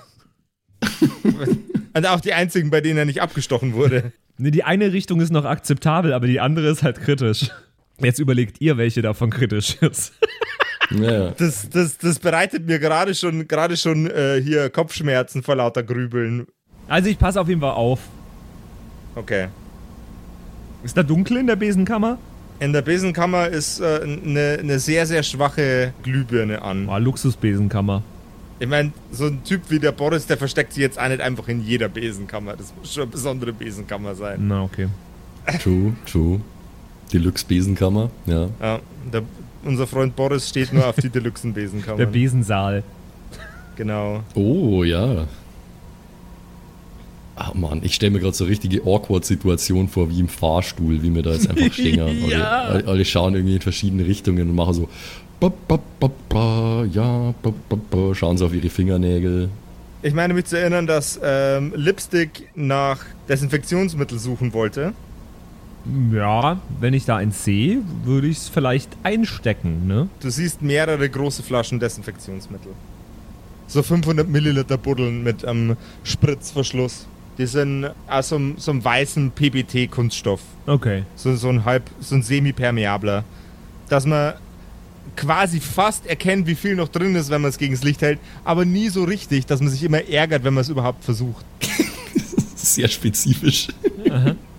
Und auch die einzigen, bei denen er nicht abgestochen wurde. Nee, die eine Richtung ist noch akzeptabel, aber die andere ist halt kritisch. Jetzt überlegt ihr, welche davon kritisch ist. Ja. Das, das, das bereitet mir gerade schon, gerade schon äh, hier Kopfschmerzen vor lauter Grübeln. Also ich passe auf jeden Fall auf. Okay. Ist da dunkel in der Besenkammer? In der Besenkammer ist äh, eine eine sehr, sehr schwache Glühbirne an. Boah, Luxusbesenkammer. Ich meine, so ein Typ wie der Boris, der versteckt sich jetzt auch nicht einfach in jeder Besenkammer. Das muss schon eine besondere Besenkammer sein. Na, okay. True, true. Deluxe Besenkammer, ja. Ja, der, unser Freund Boris steht nur auf die Deluxen-Besenkammer. Der Besensaal. Genau. Oh, ja. Ah, Mann, ich stelle mir gerade so eine richtige Awkward-Situation vor, wie im Fahrstuhl, wie wir da jetzt einfach stehen. Ja. alle, alle, schauen irgendwie in verschiedene Richtungen und machen so, ja, schauen sie auf ihre Fingernägel. Ich meine mich zu erinnern, dass ähm, Lipstick nach Desinfektionsmittel suchen wollte. Ja, wenn ich da eins sehe, würde ich es vielleicht einstecken, ne? Du siehst mehrere große Flaschen Desinfektionsmittel. So 500 Milliliter Buddeln mit einem Spritzverschluss. Die sind aus so einem, so einem weißen PBT-Kunststoff. Okay. So, so ein halb, so ein semi-permeabler. Dass man quasi fast erkennt, wie viel noch drin ist, wenn man es gegen das Licht hält, aber nie so richtig, dass man sich immer ärgert, wenn man es überhaupt versucht. Sehr spezifisch.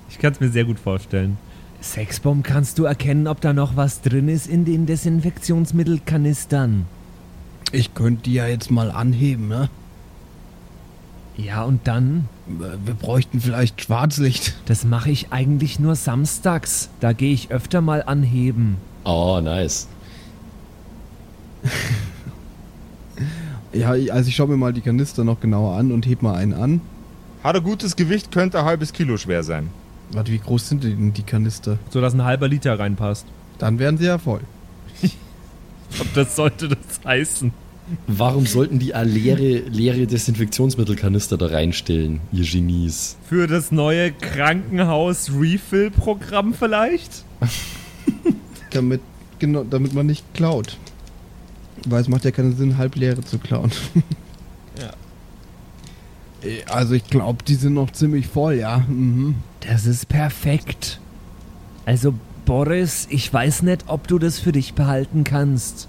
Ich kann es mir sehr gut vorstellen. Sexbomb, kannst du erkennen, ob da noch was drin ist in den Desinfektionsmittelkanistern? Ich könnte die ja jetzt mal anheben, ne? Ja, und dann? Wir bräuchten vielleicht Schwarzlicht. Das mache ich eigentlich nur samstags. Da gehe ich öfter mal anheben. Oh, nice. Ja, also ich schaue mir mal die Kanister noch genauer an und heb mal einen an. Hat ein gutes Gewicht, könnte ein halbes Kilo schwer sein. Warte, wie groß sind denn die Kanister? So dass ein halber Liter reinpasst. Dann wären sie ja voll. Ob das sollte das heißen? Warum sollten die leere, leere Desinfektionsmittelkanister da reinstellen, ihr Genies? Für das neue Krankenhaus-Refill-Programm vielleicht? Damit, genau, damit man nicht klaut. Weil es macht ja keinen Sinn, halbleere zu klauen. Ja. Äh, Also ich glaube, die sind noch ziemlich voll, ja. Mhm. Das ist perfekt. Also, Boris, ich weiß nicht, ob du das für dich behalten kannst.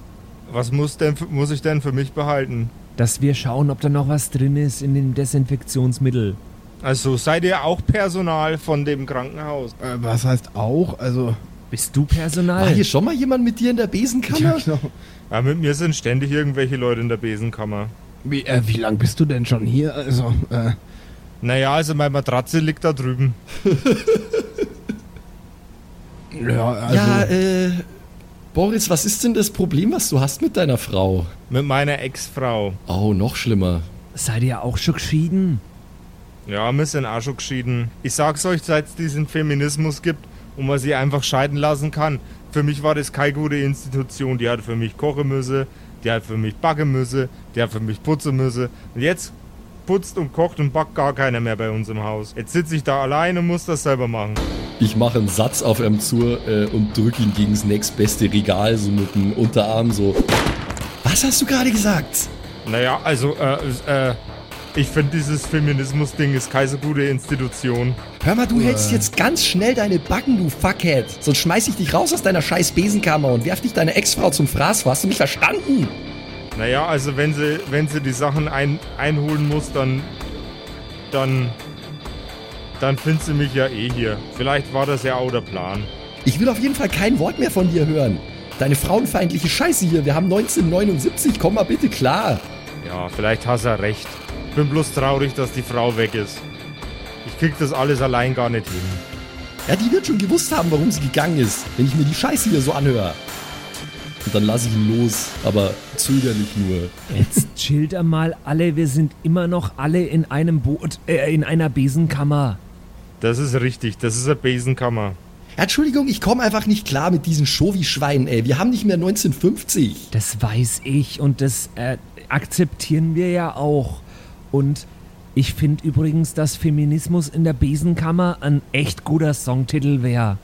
Was muss, denn, muss ich denn für mich behalten? Dass wir schauen, ob da noch was drin ist in dem Desinfektionsmittel. Also seid ihr auch Personal von dem Krankenhaus? Äh, was heißt auch? Also, Bist du War Personal? hier schon mal jemand mit dir in der Besenkammer? ja, genau. Ja, mit mir sind ständig irgendwelche Leute in der Besenkammer. Wie, äh, wie lang bist du denn schon hier? Also, äh, Naja, also meine Matratze liegt da drüben. ja, also. ja, äh, Boris, was ist denn das Problem, was du hast mit deiner Frau? Mit meiner Ex-Frau. Oh, noch schlimmer. Seid ihr auch schon geschieden? Ja, wir sind auch schon geschieden. Ich sag's euch, seit es diesen Feminismus gibt und man sie einfach scheiden lassen kann. Für mich war das keine gute Institution. Die hat für mich kochen müssen, die hat für mich backen müssen, die hat für mich putzen müssen. Und jetzt putzt und kocht und backt gar keiner mehr bei uns im Haus. Jetzt sitze ich da allein und muss das selber machen. Ich mache einen Satz auf ihm zu äh, und drücke ihn gegen das nächstbeste Regal, so mit dem Unterarm, so. Was hast du gerade gesagt? Naja, also, äh, äh, ich finde dieses Feminismus-Ding ist keine so gute Institution. Hör mal, du hältst jetzt ganz schnell deine Backen, du Fuckhead. Sonst schmeiß ich dich raus aus deiner scheiß Besenkammer und werf dich deine Ex-Frau zum Fraß. Hast du mich verstanden? Naja, also wenn sie, wenn sie die Sachen ein, einholen muss, dann, dann, dann findet sie mich ja eh hier. Vielleicht war das ja auch der Plan. Ich will auf jeden Fall kein Wort mehr von dir hören. Deine frauenfeindliche Scheiße hier. Wir haben 1979. Komm mal bitte klar. Ja, vielleicht hast er recht. Bin bloß traurig, dass die Frau weg ist. Ich krieg das alles allein gar nicht hin. Ja, die wird schon gewusst haben, warum sie gegangen ist, wenn ich mir die Scheiße hier so anhöre. Und dann lasse ich ihn los, aber zögerlich nur. Jetzt chillt er mal alle, wir sind immer noch alle in einem Boot, äh, in einer Besenkammer. Das ist richtig, das ist eine Besenkammer. Ja, Entschuldigung, ich komme einfach nicht klar mit diesen Shovi-Schweinen, ey. Wir haben nicht mehr 1950. Das weiß ich und das äh, akzeptieren wir ja auch. Und ich finde übrigens, dass Feminismus in der Besenkammer ein echt guter Songtitel wäre.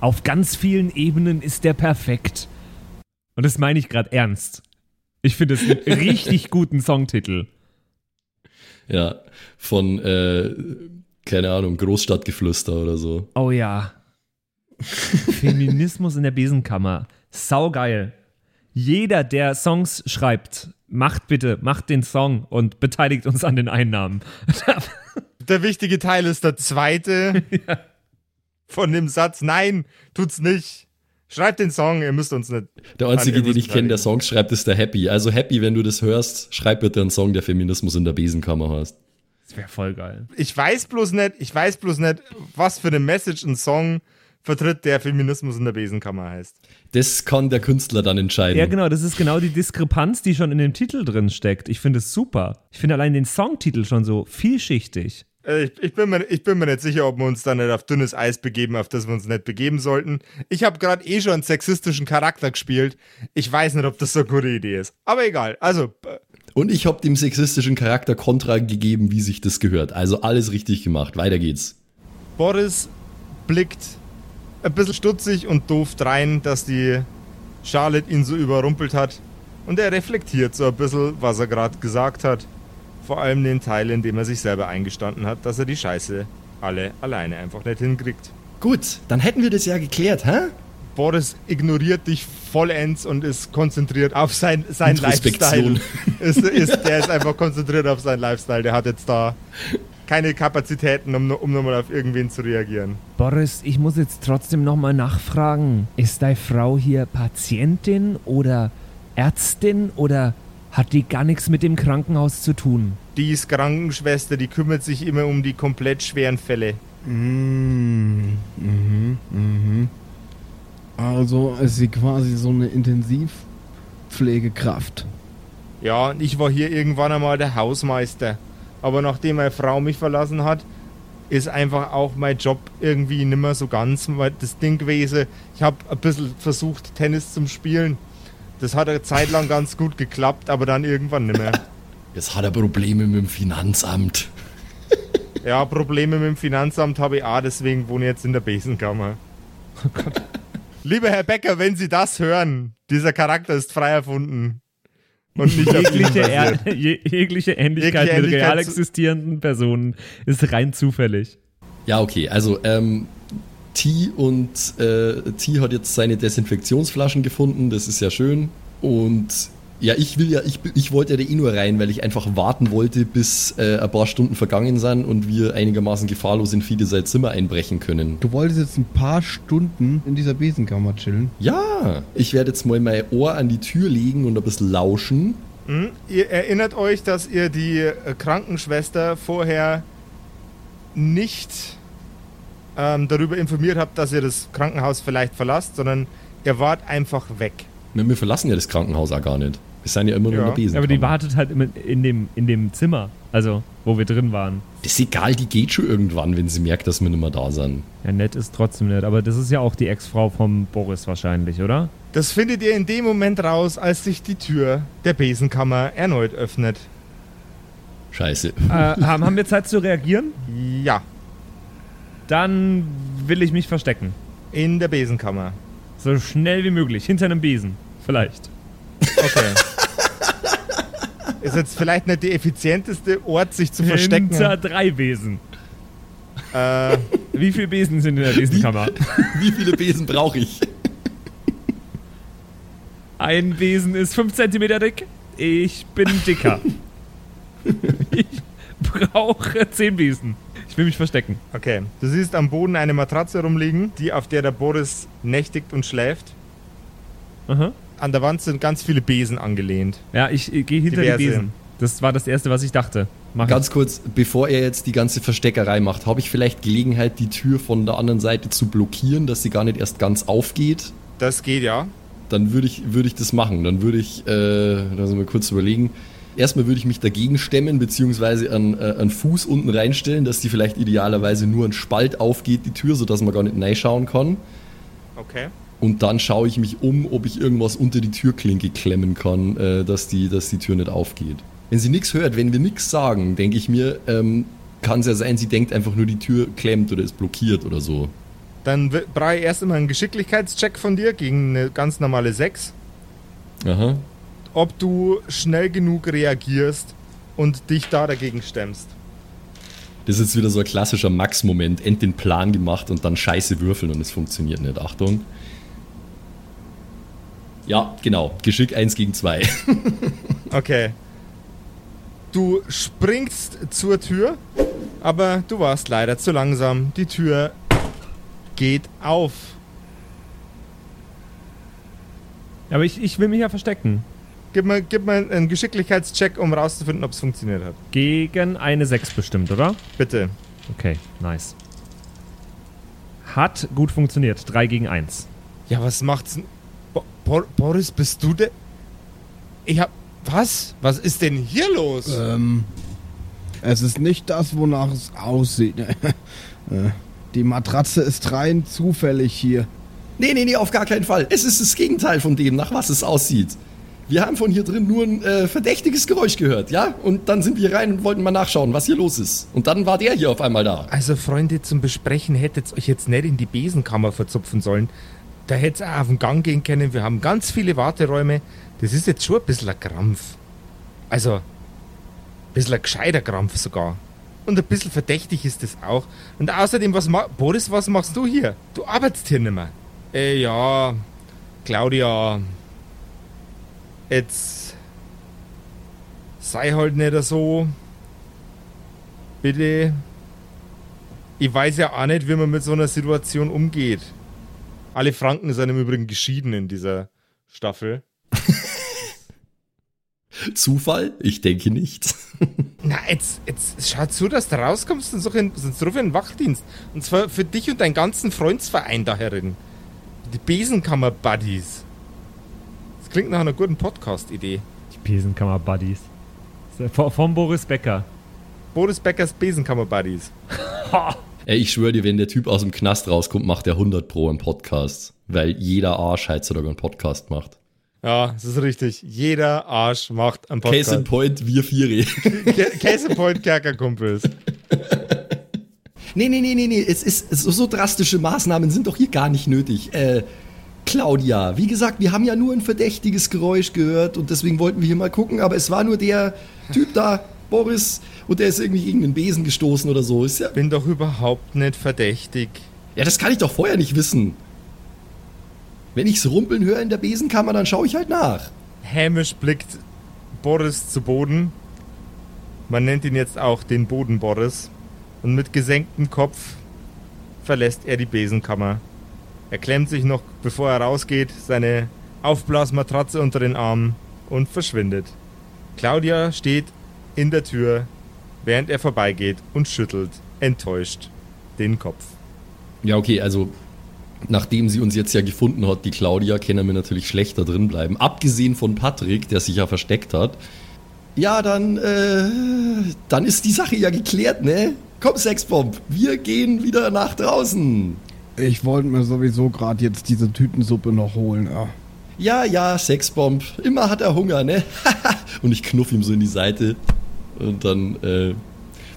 Auf ganz vielen Ebenen ist der perfekt. Und das meine ich gerade ernst. Ich finde es einen richtig guten Songtitel. Ja, von, äh, keine Ahnung, Großstadtgeflüster oder so. Oh ja. Feminismus in der Besenkammer. Saugeil. Jeder, der Songs schreibt, macht bitte, macht den Song und beteiligt uns an den Einnahmen. Der wichtige Teil ist der zweite von dem Satz. Nein, tut's nicht. Schreibt den Song, ihr müsst uns nicht. Der einzige, den ich kenne, der. Songs schreibt, ist der Happy. Also Happy, wenn du das hörst, schreib bitte einen Song, der Feminismus in der Besenkammer heißt. Das wäre voll geil. Ich weiß bloß nicht, ich weiß bloß nicht, was für eine Message ein Song vertritt, der Feminismus in der Besenkammer heißt. Das kann der Künstler dann entscheiden. Ja, genau, das ist genau die Diskrepanz, die schon in dem Titel drin steckt. Ich finde es super. Ich finde allein den Songtitel schon so vielschichtig. Äh, Ich, ich, bin mir, ich bin mir nicht sicher, ob wir uns da nicht auf dünnes Eis begeben, auf das wir uns nicht begeben sollten. Ich habe gerade eh schon einen sexistischen Charakter gespielt. Ich weiß nicht, ob das so eine gute Idee ist. Aber egal. Also, äh, Und ich habe dem sexistischen Charakter Kontra gegeben, wie sich das gehört. Also alles richtig gemacht. Weiter geht's. Boris blickt ein bisschen stutzig und doof rein, dass die Charlotte ihn so überrumpelt hat. Und er reflektiert so ein bisschen, was er gerade gesagt hat. Vor allem den Teil, in dem er sich selber eingestanden hat, dass er die Scheiße alle alleine einfach nicht hinkriegt. Gut, dann hätten wir das ja geklärt, hä? Boris ignoriert dich vollends und ist konzentriert auf sein, sein Lifestyle. Ist, ist, der ist einfach konzentriert auf seinen Lifestyle. Der hat jetzt da keine Kapazitäten, um, um nochmal auf irgendwen zu reagieren. Boris, ich muss jetzt trotzdem nochmal nachfragen. Ist deine Frau hier Patientin oder Ärztin oder hat die gar nichts mit dem Krankenhaus zu tun? Die ist Krankenschwester, die kümmert sich immer um die komplett schweren Fälle. Mm, mhm, mhm. Also ist sie quasi so eine Intensivpflegekraft. Ja, und ich war hier irgendwann einmal der Hausmeister. Aber nachdem meine Frau mich verlassen hat, ist einfach auch mein Job irgendwie nimmer so ganz das Ding gewesen. Ich habe ein bisschen versucht, Tennis zum Spielen. Das hat eine Zeit lang ganz gut geklappt, aber dann irgendwann nicht mehr. Jetzt hat er Probleme mit dem Finanzamt. Ja, Probleme mit dem Finanzamt habe ich auch, deswegen wohne ich jetzt in der Besenkammer. Oh Gott. Lieber Herr Becker, wenn Sie das hören, dieser Charakter ist frei erfunden. Und nicht Jegliche, er, je, jegliche Ähnlichkeit Jegliche mit real existierenden Personen ist rein zufällig. Ja, okay, also ähm, T und äh, T hat jetzt seine Desinfektionsflaschen gefunden, das ist ja schön. Und ja, ich will ja, ich, ich wollte ja da eh nur rein, weil ich einfach warten wollte, bis äh, ein paar Stunden vergangen sind und wir einigermaßen gefahrlos in Fiede sein Zimmer einbrechen können. Du wolltest jetzt ein paar Stunden in dieser Besenkammer chillen. Ja, ich werde jetzt mal mein Ohr an die Tür legen und ein bisschen lauschen. Hm? Ihr erinnert euch, dass ihr die äh, Krankenschwester vorher nicht ähm, darüber informiert habt, dass ihr das Krankenhaus vielleicht verlasst, sondern ihr wart einfach weg. Wir wir verlassen ja das Krankenhaus auch gar nicht. Wir sind ja immer nur Ja. Besen. Aber die wartet halt immer in dem, in dem Zimmer, also wo wir drin waren. Das ist egal, die geht schon irgendwann, wenn sie merkt, dass wir nicht mehr da sind. Ja, nett ist trotzdem nett, aber das ist ja auch die Ex-Frau vom Boris wahrscheinlich, oder? Das findet ihr in dem Moment raus, als sich die Tür der Besenkammer erneut öffnet. Scheiße. äh, haben, haben wir Zeit zu reagieren? Ja, Dann will ich mich verstecken. in der Besenkammer. So schnell wie möglich, hinter einem Besen. Vielleicht. Okay. Ist jetzt vielleicht nicht der effizienteste Ort, sich zu verstecken. Hinter drei Besen. Äh, Wie viele Besen sind in der Besenkammer? Wie viele Besen brauche ich? Ein Besen ist 5 cm dick. Ich bin dicker. Ich brauche 10 Besen. Ich will mich verstecken. okay. Du siehst am Boden eine Matratze rumliegen, die auf der der Boris nächtigt und schläft. Aha. An der Wand sind ganz viele Besen angelehnt. Ja, ich äh, gehe hinter Diverse. die Besen. Das war das Erste, was ich dachte. Mach ich. Ganz kurz, bevor er jetzt die ganze Versteckerei macht, habe ich vielleicht Gelegenheit, die Tür von der anderen Seite zu blockieren, dass sie gar nicht erst ganz aufgeht. Das geht ja. Dann würde ich, würde ich das machen. Dann würde ich, äh, lass mal kurz überlegen. Erstmal würde ich mich dagegen stemmen, beziehungsweise einen, äh, einen Fuß unten reinstellen, dass die vielleicht idealerweise nur ein Spalt aufgeht, die Tür, sodass man gar nicht reinschauen kann. Okay. Und dann schaue ich mich um, ob ich irgendwas unter die Türklinke klemmen kann, äh, dass, die, dass die Tür nicht aufgeht. Wenn sie nichts hört, wenn wir nichts sagen, denke ich mir, ähm, kann es ja sein, sie denkt einfach nur, die Tür klemmt oder ist blockiert oder so. Dann brauche ich erst einmal einen Geschicklichkeitscheck von dir gegen eine ganz normale 6. Aha. Ob du schnell genug reagierst und dich da dagegen stemmst. Das ist jetzt wieder so ein klassischer Max-Moment. End den Plan gemacht und dann scheiße würfeln und es funktioniert nicht. Achtung. Ja, genau. Geschick 1 gegen 2. Okay. Du springst zur Tür, aber du warst leider zu langsam. Die Tür geht auf. Aber ich, ich will mich ja verstecken. Gib mir, gib mir einen Geschicklichkeitscheck, um rauszufinden, ob es funktioniert hat. Gegen eine 6 bestimmt, oder? Bitte. Okay, nice. Hat gut funktioniert. 3 gegen 1. Ja, was macht's denn? Bo Bor Boris, bist du der? Ich hab. Was? Was ist denn hier los? Ähm, es ist nicht das, wonach es aussieht. Äh, Die Matratze ist rein zufällig hier. Nee, nee, nee, auf gar keinen Fall. Es ist das Gegenteil von dem, nach was es aussieht. Wir haben von hier drin nur ein äh, verdächtiges Geräusch gehört, ja? Und dann sind wir rein und wollten mal nachschauen, was hier los ist. Und dann war der hier auf einmal da. Also, Freunde, zum Besprechen hättet ihr euch jetzt nicht in die Besenkammer verzupfen sollen. Da hättet ihr auch auf den Gang gehen können. Wir haben ganz viele Warteräume. Das ist jetzt schon ein bisschen ein Krampf. Also, ein bisschen ein gescheiter Krampf sogar. Und ein bisschen verdächtig ist das auch. Und außerdem, was Boris, was machst du hier? Du arbeitest hier nicht mehr. Äh, ja, Claudia, jetzt sei halt nicht so. Bitte. Ich weiß ja auch nicht, wie man mit so einer Situation umgeht. Alle Franken sind im Übrigen geschieden in dieser Staffel. Zufall? Ich denke nicht. Na, jetzt, jetzt schau zu, dass du rauskommst und so in, sonst ruf ich einen Wachdienst. Und zwar für dich und deinen ganzen Freundsverein da herin. Die Besenkammer-Buddies. Das klingt nach einer guten Podcast-Idee. Die Besenkammer-Buddies. Vom Boris Becker. Boris Beckers Besenkammer-Buddies. Ey, ich schwöre dir, wenn der Typ aus dem Knast rauskommt, macht er 100 Pro einen Podcast. Weil jeder Arsch heutzutage einen Podcast macht. Ja, das ist richtig. Jeder Arsch macht einen Case in Podcast. point, wir Viere. Ca- Case in Point Kerkerkumpels. Nee, nee, nee, nee, nee. Es ist, so, so drastische Maßnahmen sind doch hier gar nicht nötig. Äh, Claudia, wie gesagt, wir haben ja nur ein verdächtiges Geräusch gehört und deswegen wollten wir hier mal gucken, aber es war nur der Typ da, Boris, und der ist irgendwie gegen den Besen gestoßen oder so. Ist ja, Bin doch überhaupt nicht verdächtig. ja, das kann ich doch vorher nicht wissen. Wenn ich's rumpeln höre in der Besenkammer, dann schaue ich halt nach. Hämisch blickt Boris zu Boden. Man nennt ihn jetzt auch den Boden Boris. Und mit gesenktem Kopf verlässt er die Besenkammer. Er klemmt sich noch, bevor er rausgeht, seine Aufblasmatratze unter den Arm und verschwindet. Claudia steht in der Tür, während er vorbeigeht und schüttelt, enttäuscht, den Kopf. Ja, okay, also nachdem sie uns jetzt ja gefunden hat, die Claudia, können wir natürlich schlechter drin bleiben. Abgesehen von Patrick, der sich ja versteckt hat. Ja, dann, äh, dann ist die Sache ja geklärt, ne? Komm, Sexbomb, wir gehen wieder nach draußen. Ich wollte mir sowieso gerade jetzt diese Tütensuppe noch holen. Ja. Ja, ja, Sexbomb, immer hat er Hunger, ne? Und ich knuff ihm so in die Seite. Und dann äh,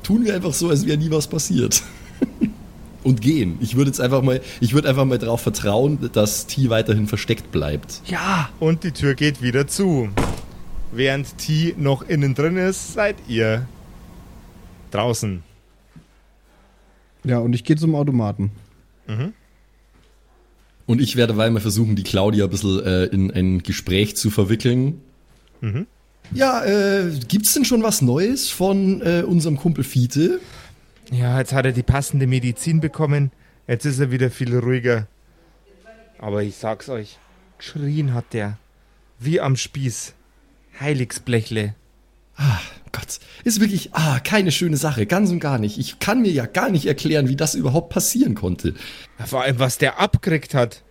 tun wir einfach so, als wäre nie was passiert. Und gehen. Ich würde jetzt einfach mal, ich würde einfach mal darauf vertrauen, dass T weiterhin versteckt bleibt. Ja, Und die Tür geht wieder zu. Während T noch innen drin ist, seid ihr draußen. ja, und ich gehe zum Automaten. Und ich werde weiter mal versuchen, die Claudia ein bisschen äh, in ein Gespräch zu verwickeln. Ja, äh, gibt's denn schon was Neues von äh, unserem Kumpel Fiete? Ja, jetzt hat er die passende Medizin bekommen. Jetzt ist er wieder viel ruhiger. Aber ich sag's euch, geschrien hat der. Wie am Spieß. Heiligsblechle. Gott, ist wirklich, ah, keine schöne Sache, ganz und gar nicht. Ich kann mir ja gar nicht erklären, wie das überhaupt passieren konnte. Vor allem, was der abgekriegt hat.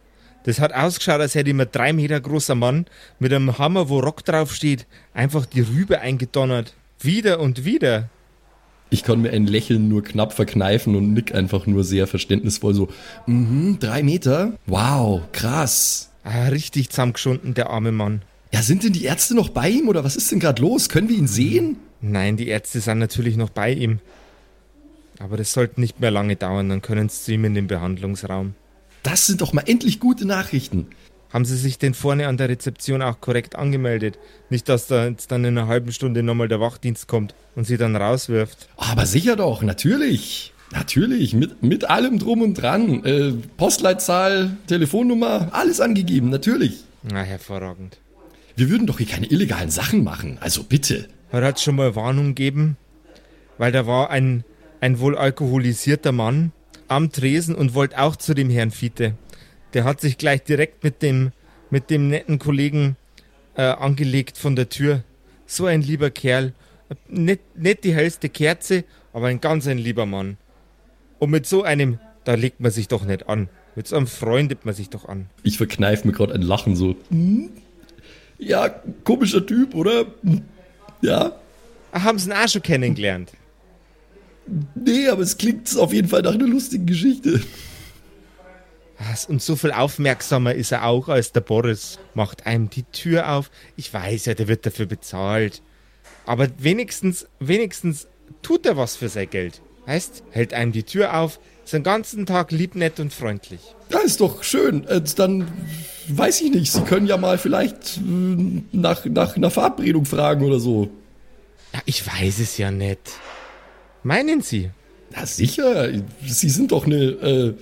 Das hat ausgeschaut, als hätte ein drei Meter großer Mann mit einem Hammer, wo Rock draufsteht, einfach die Rübe eingedonnert. Wieder und wieder. Ich kann mir ein Lächeln nur knapp verkneifen und nick einfach nur sehr verständnisvoll so, mhm, drei Meter? Wow, krass. Ah, richtig zusammengeschunden, der arme Mann. Ja, sind denn die Ärzte noch bei ihm oder was ist denn gerade los? Können wir ihn sehen? Nein, die Ärzte sind natürlich noch bei ihm. Aber das sollte nicht mehr lange dauern, dann können sie zu ihm in den Behandlungsraum. Das sind doch mal endlich gute Nachrichten. Haben Sie sich denn vorne an der Rezeption auch korrekt angemeldet? Nicht, dass da jetzt dann in einer halben Stunde nochmal der Wachdienst kommt und Sie dann rauswirft. Aber sicher doch, natürlich. Natürlich, mit, mit allem drum und dran. Äh, Postleitzahl, Telefonnummer, alles angegeben, natürlich. Na, hervorragend. Wir würden doch hier keine illegalen Sachen machen, also bitte. Hat es schon mal Warnung gegeben? Weil da war ein, ein wohl alkoholisierter Mann am Tresen und wollte auch zu dem Herrn Fiete. Der hat sich gleich direkt mit dem, mit dem netten Kollegen äh, angelegt von der Tür. So ein lieber Kerl. Nicht, nicht die hellste Kerze, aber ein ganz ein lieber Mann. Und mit so einem, da legt man sich doch nicht an. Mit so einem freundet man sich doch an. Ich verkneife mir gerade ein Lachen so. hm? Ja, komischer Typ, oder? Ja. Haben Sie ihn auch schon kennengelernt? Nee, aber es klingt auf jeden Fall nach einer lustigen Geschichte. Was? Und so viel aufmerksamer ist er auch als der Boris. Macht einem die Tür auf. Ich weiß ja, der wird dafür bezahlt. Aber wenigstens, wenigstens tut er was für sein Geld. Heißt, hält einem die Tür auf, ist den ganzen Tag lieb, nett und freundlich. Ja, ist doch schön. Dann weiß ich nicht. Sie können ja mal vielleicht äh, nach, nach einer Verabredung fragen oder so. Ja, ich weiß es ja nicht. Meinen Sie? Na sicher. Sie sind doch eine äh,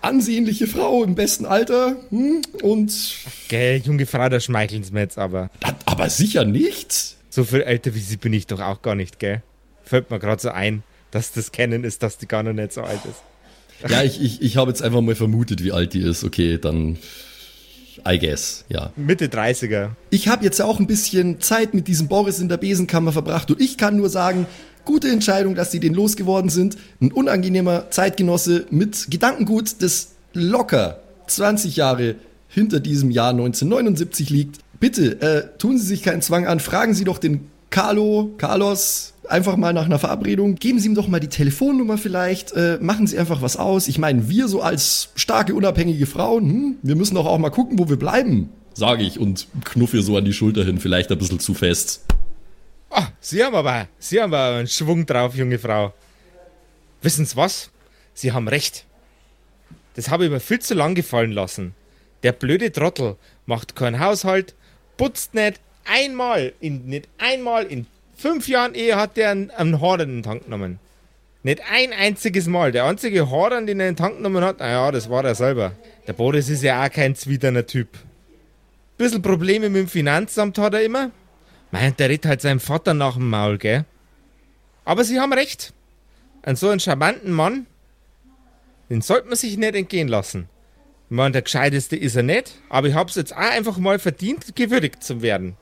ansehnliche Frau im besten Alter. Hm? Und. Gell, junge Frau, da schmeicheln Sie mir jetzt aber. Aber sicher nicht. So viel älter wie Sie bin ich doch auch gar nicht, gell? Fällt mir gerade so ein, dass das Kennen ist, dass die gar noch nicht so alt ist. Ja, ich, ich, ich habe jetzt einfach mal vermutet, wie alt die ist. Okay, dann. I guess, ja. Mitte 30er. Ich habe jetzt auch ein bisschen Zeit mit diesem Boris in der Besenkammer verbracht und ich kann nur sagen, gute Entscheidung, dass sie den losgeworden sind. Ein unangenehmer Zeitgenosse mit Gedankengut, das locker 20 Jahre hinter diesem Jahr 1979 liegt. Bitte, äh, tun Sie sich keinen Zwang an, fragen Sie doch den Carlo, Carlos, einfach mal nach einer Verabredung. Geben Sie ihm doch mal die Telefonnummer vielleicht, äh, machen Sie einfach was aus. Ich meine, wir so als starke, unabhängige Frauen, hm, wir müssen doch auch mal gucken, wo wir bleiben. sage ich und knuff ihr so an die Schulter hin, vielleicht ein bisschen zu fest. Ah, Sie haben aber, Sie haben aber einen Schwung drauf, junge Frau. Wissen Sie was? Sie haben recht. Das habe ich mir viel zu lang gefallen lassen. Der blöde Trottel macht keinen Haushalt, putzt nicht einmal, in, nicht einmal in fünf Jahren Ehe hat der einen, einen Horder in den Tank genommen. Nicht ein einziges Mal. Der einzige Horder, den er in den Tank genommen hat, naja, das war er selber. Der Boris ist ja auch kein zwiderner Typ. Bisschen Probleme mit dem Finanzamt hat er immer. Meint, der redet halt seinem Vater nach dem Maul, gell? Aber sie haben recht. An so einen charmanten Mann, den sollte man sich nicht entgehen lassen. Ich meine, der Gescheiteste ist er nicht, aber ich hab's jetzt auch einfach mal verdient, gewürdigt zu werden.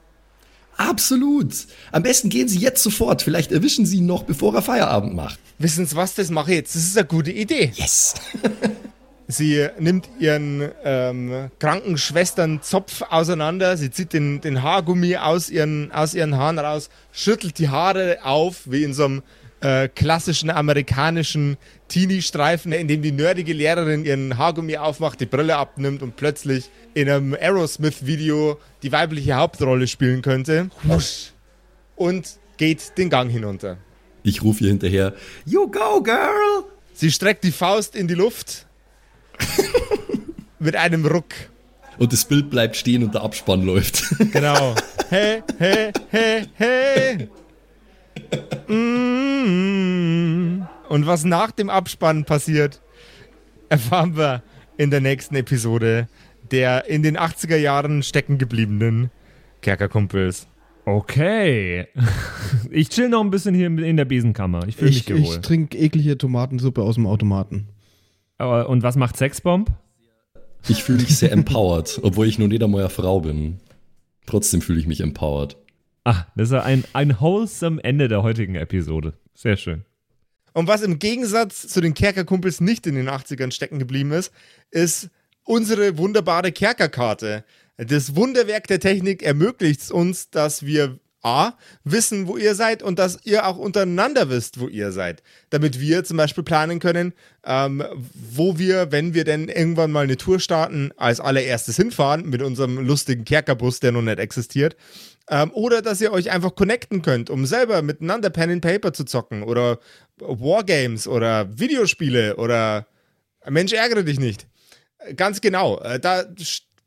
Absolut. Am besten gehen Sie jetzt sofort. Vielleicht erwischen Sie ihn noch, bevor er Feierabend macht. Wissen Sie was, das mache ich jetzt. Das ist eine gute Idee. Yes. Sie nimmt ihren ähm, Krankenschwestern Zopf auseinander, sie zieht den, den Haargummi aus ihren, aus ihren Haaren raus, schüttelt die Haare auf, wie in so einem äh, klassischen amerikanischen Teenie-Streifen, in dem die nerdige Lehrerin ihren Haargummi aufmacht, die Brille abnimmt und plötzlich in einem Aerosmith-Video die weibliche Hauptrolle spielen könnte. Husch. Und geht den Gang hinunter. Ich rufe ihr hinterher, You go, girl! Sie streckt die Faust in die Luft mit einem Ruck. Und das Bild bleibt stehen und der Abspann läuft. Genau. Hey, hey, hey, hey. Mm. Und was nach dem Abspann passiert, erfahren wir in der nächsten Episode der in den 80er Jahren stecken gebliebenen Kerkerkumpels. Okay. Ich chill noch ein bisschen hier in der Besenkammer. Ich fühle mich Ich, ich trinke eklige Tomatensuppe aus dem Automaten. Aber, und was macht Sexbomb? Ich fühle mich sehr empowered, obwohl ich nur eine Frau bin. Trotzdem fühle ich mich empowered. Ah, das ist ein, ein wholesome Ende der heutigen Episode. Sehr schön. Und was im Gegensatz zu den Kerkerkumpels nicht in den 80ern stecken geblieben ist, ist unsere wunderbare Kerkerkarte. Das Wunderwerk der Technik ermöglicht es uns, dass wir A, wissen, wo ihr seid und dass ihr auch untereinander wisst, wo ihr seid. Damit wir zum Beispiel planen können, ähm, wo wir, wenn wir denn irgendwann mal eine Tour starten, als allererstes hinfahren mit unserem lustigen Kerkerbus, der noch nicht existiert. Ähm, oder dass ihr euch einfach connecten könnt, um selber miteinander Pen and Paper zu zocken oder Wargames oder Videospiele oder Mensch, ärgere dich nicht. Äh, Ganz genau. Äh, Da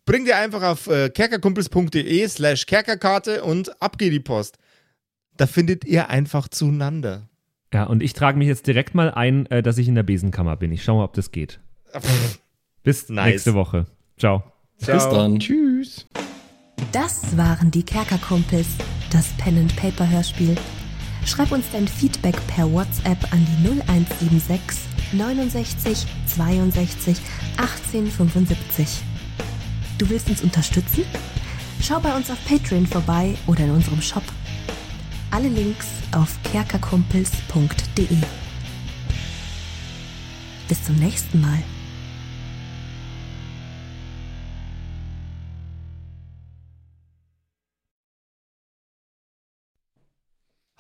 bringt ihr einfach auf äh, kerkerkumpels.de slash kerkerkarte und ab geht die Post. Da findet ihr einfach zueinander. Ja, und ich trage mich jetzt direkt mal ein, äh, dass ich in der Besenkammer bin. Ich schaue mal, ob das geht. Bis Nice. nächste Woche. Ciao. Bis dann. Tschüss. Das waren die Kerkerkumpels, das Pen and Paper Hörspiel. Schreib uns dein Feedback per WhatsApp an die 0176 69 62 18 75. Du willst uns unterstützen? Schau bei uns auf Patreon vorbei oder in unserem Shop. Alle Links auf kerkerkumpels.de. Bis zum nächsten Mal.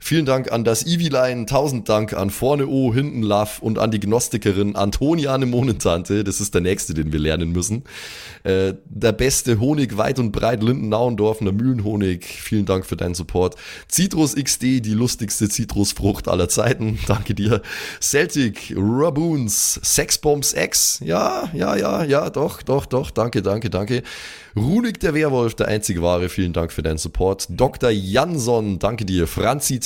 Vielen Dank an das Eviline, tausend Dank an Vorne O, Hinten Love und an die Gnostikerin Antoniane Monentante, das ist der nächste, den wir lernen müssen. Äh, der beste Honig weit und breit, Linden-Nauendorfener Mühlenhonig, vielen Dank für deinen Support. Citrus XD, die lustigste Zitrusfrucht aller Zeiten, danke dir. Celtic, Raboons, Sexbombs X, ja, ja, ja, ja, doch, doch, doch, danke, danke, danke. Runik der Werwolf, der einzige wahre, vielen Dank für deinen Support. Dr. Jansson, danke dir. Franzi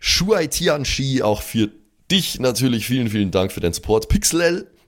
Shuai Tianchi, auch für dich natürlich vielen, vielen Dank für deinen Support. Pixel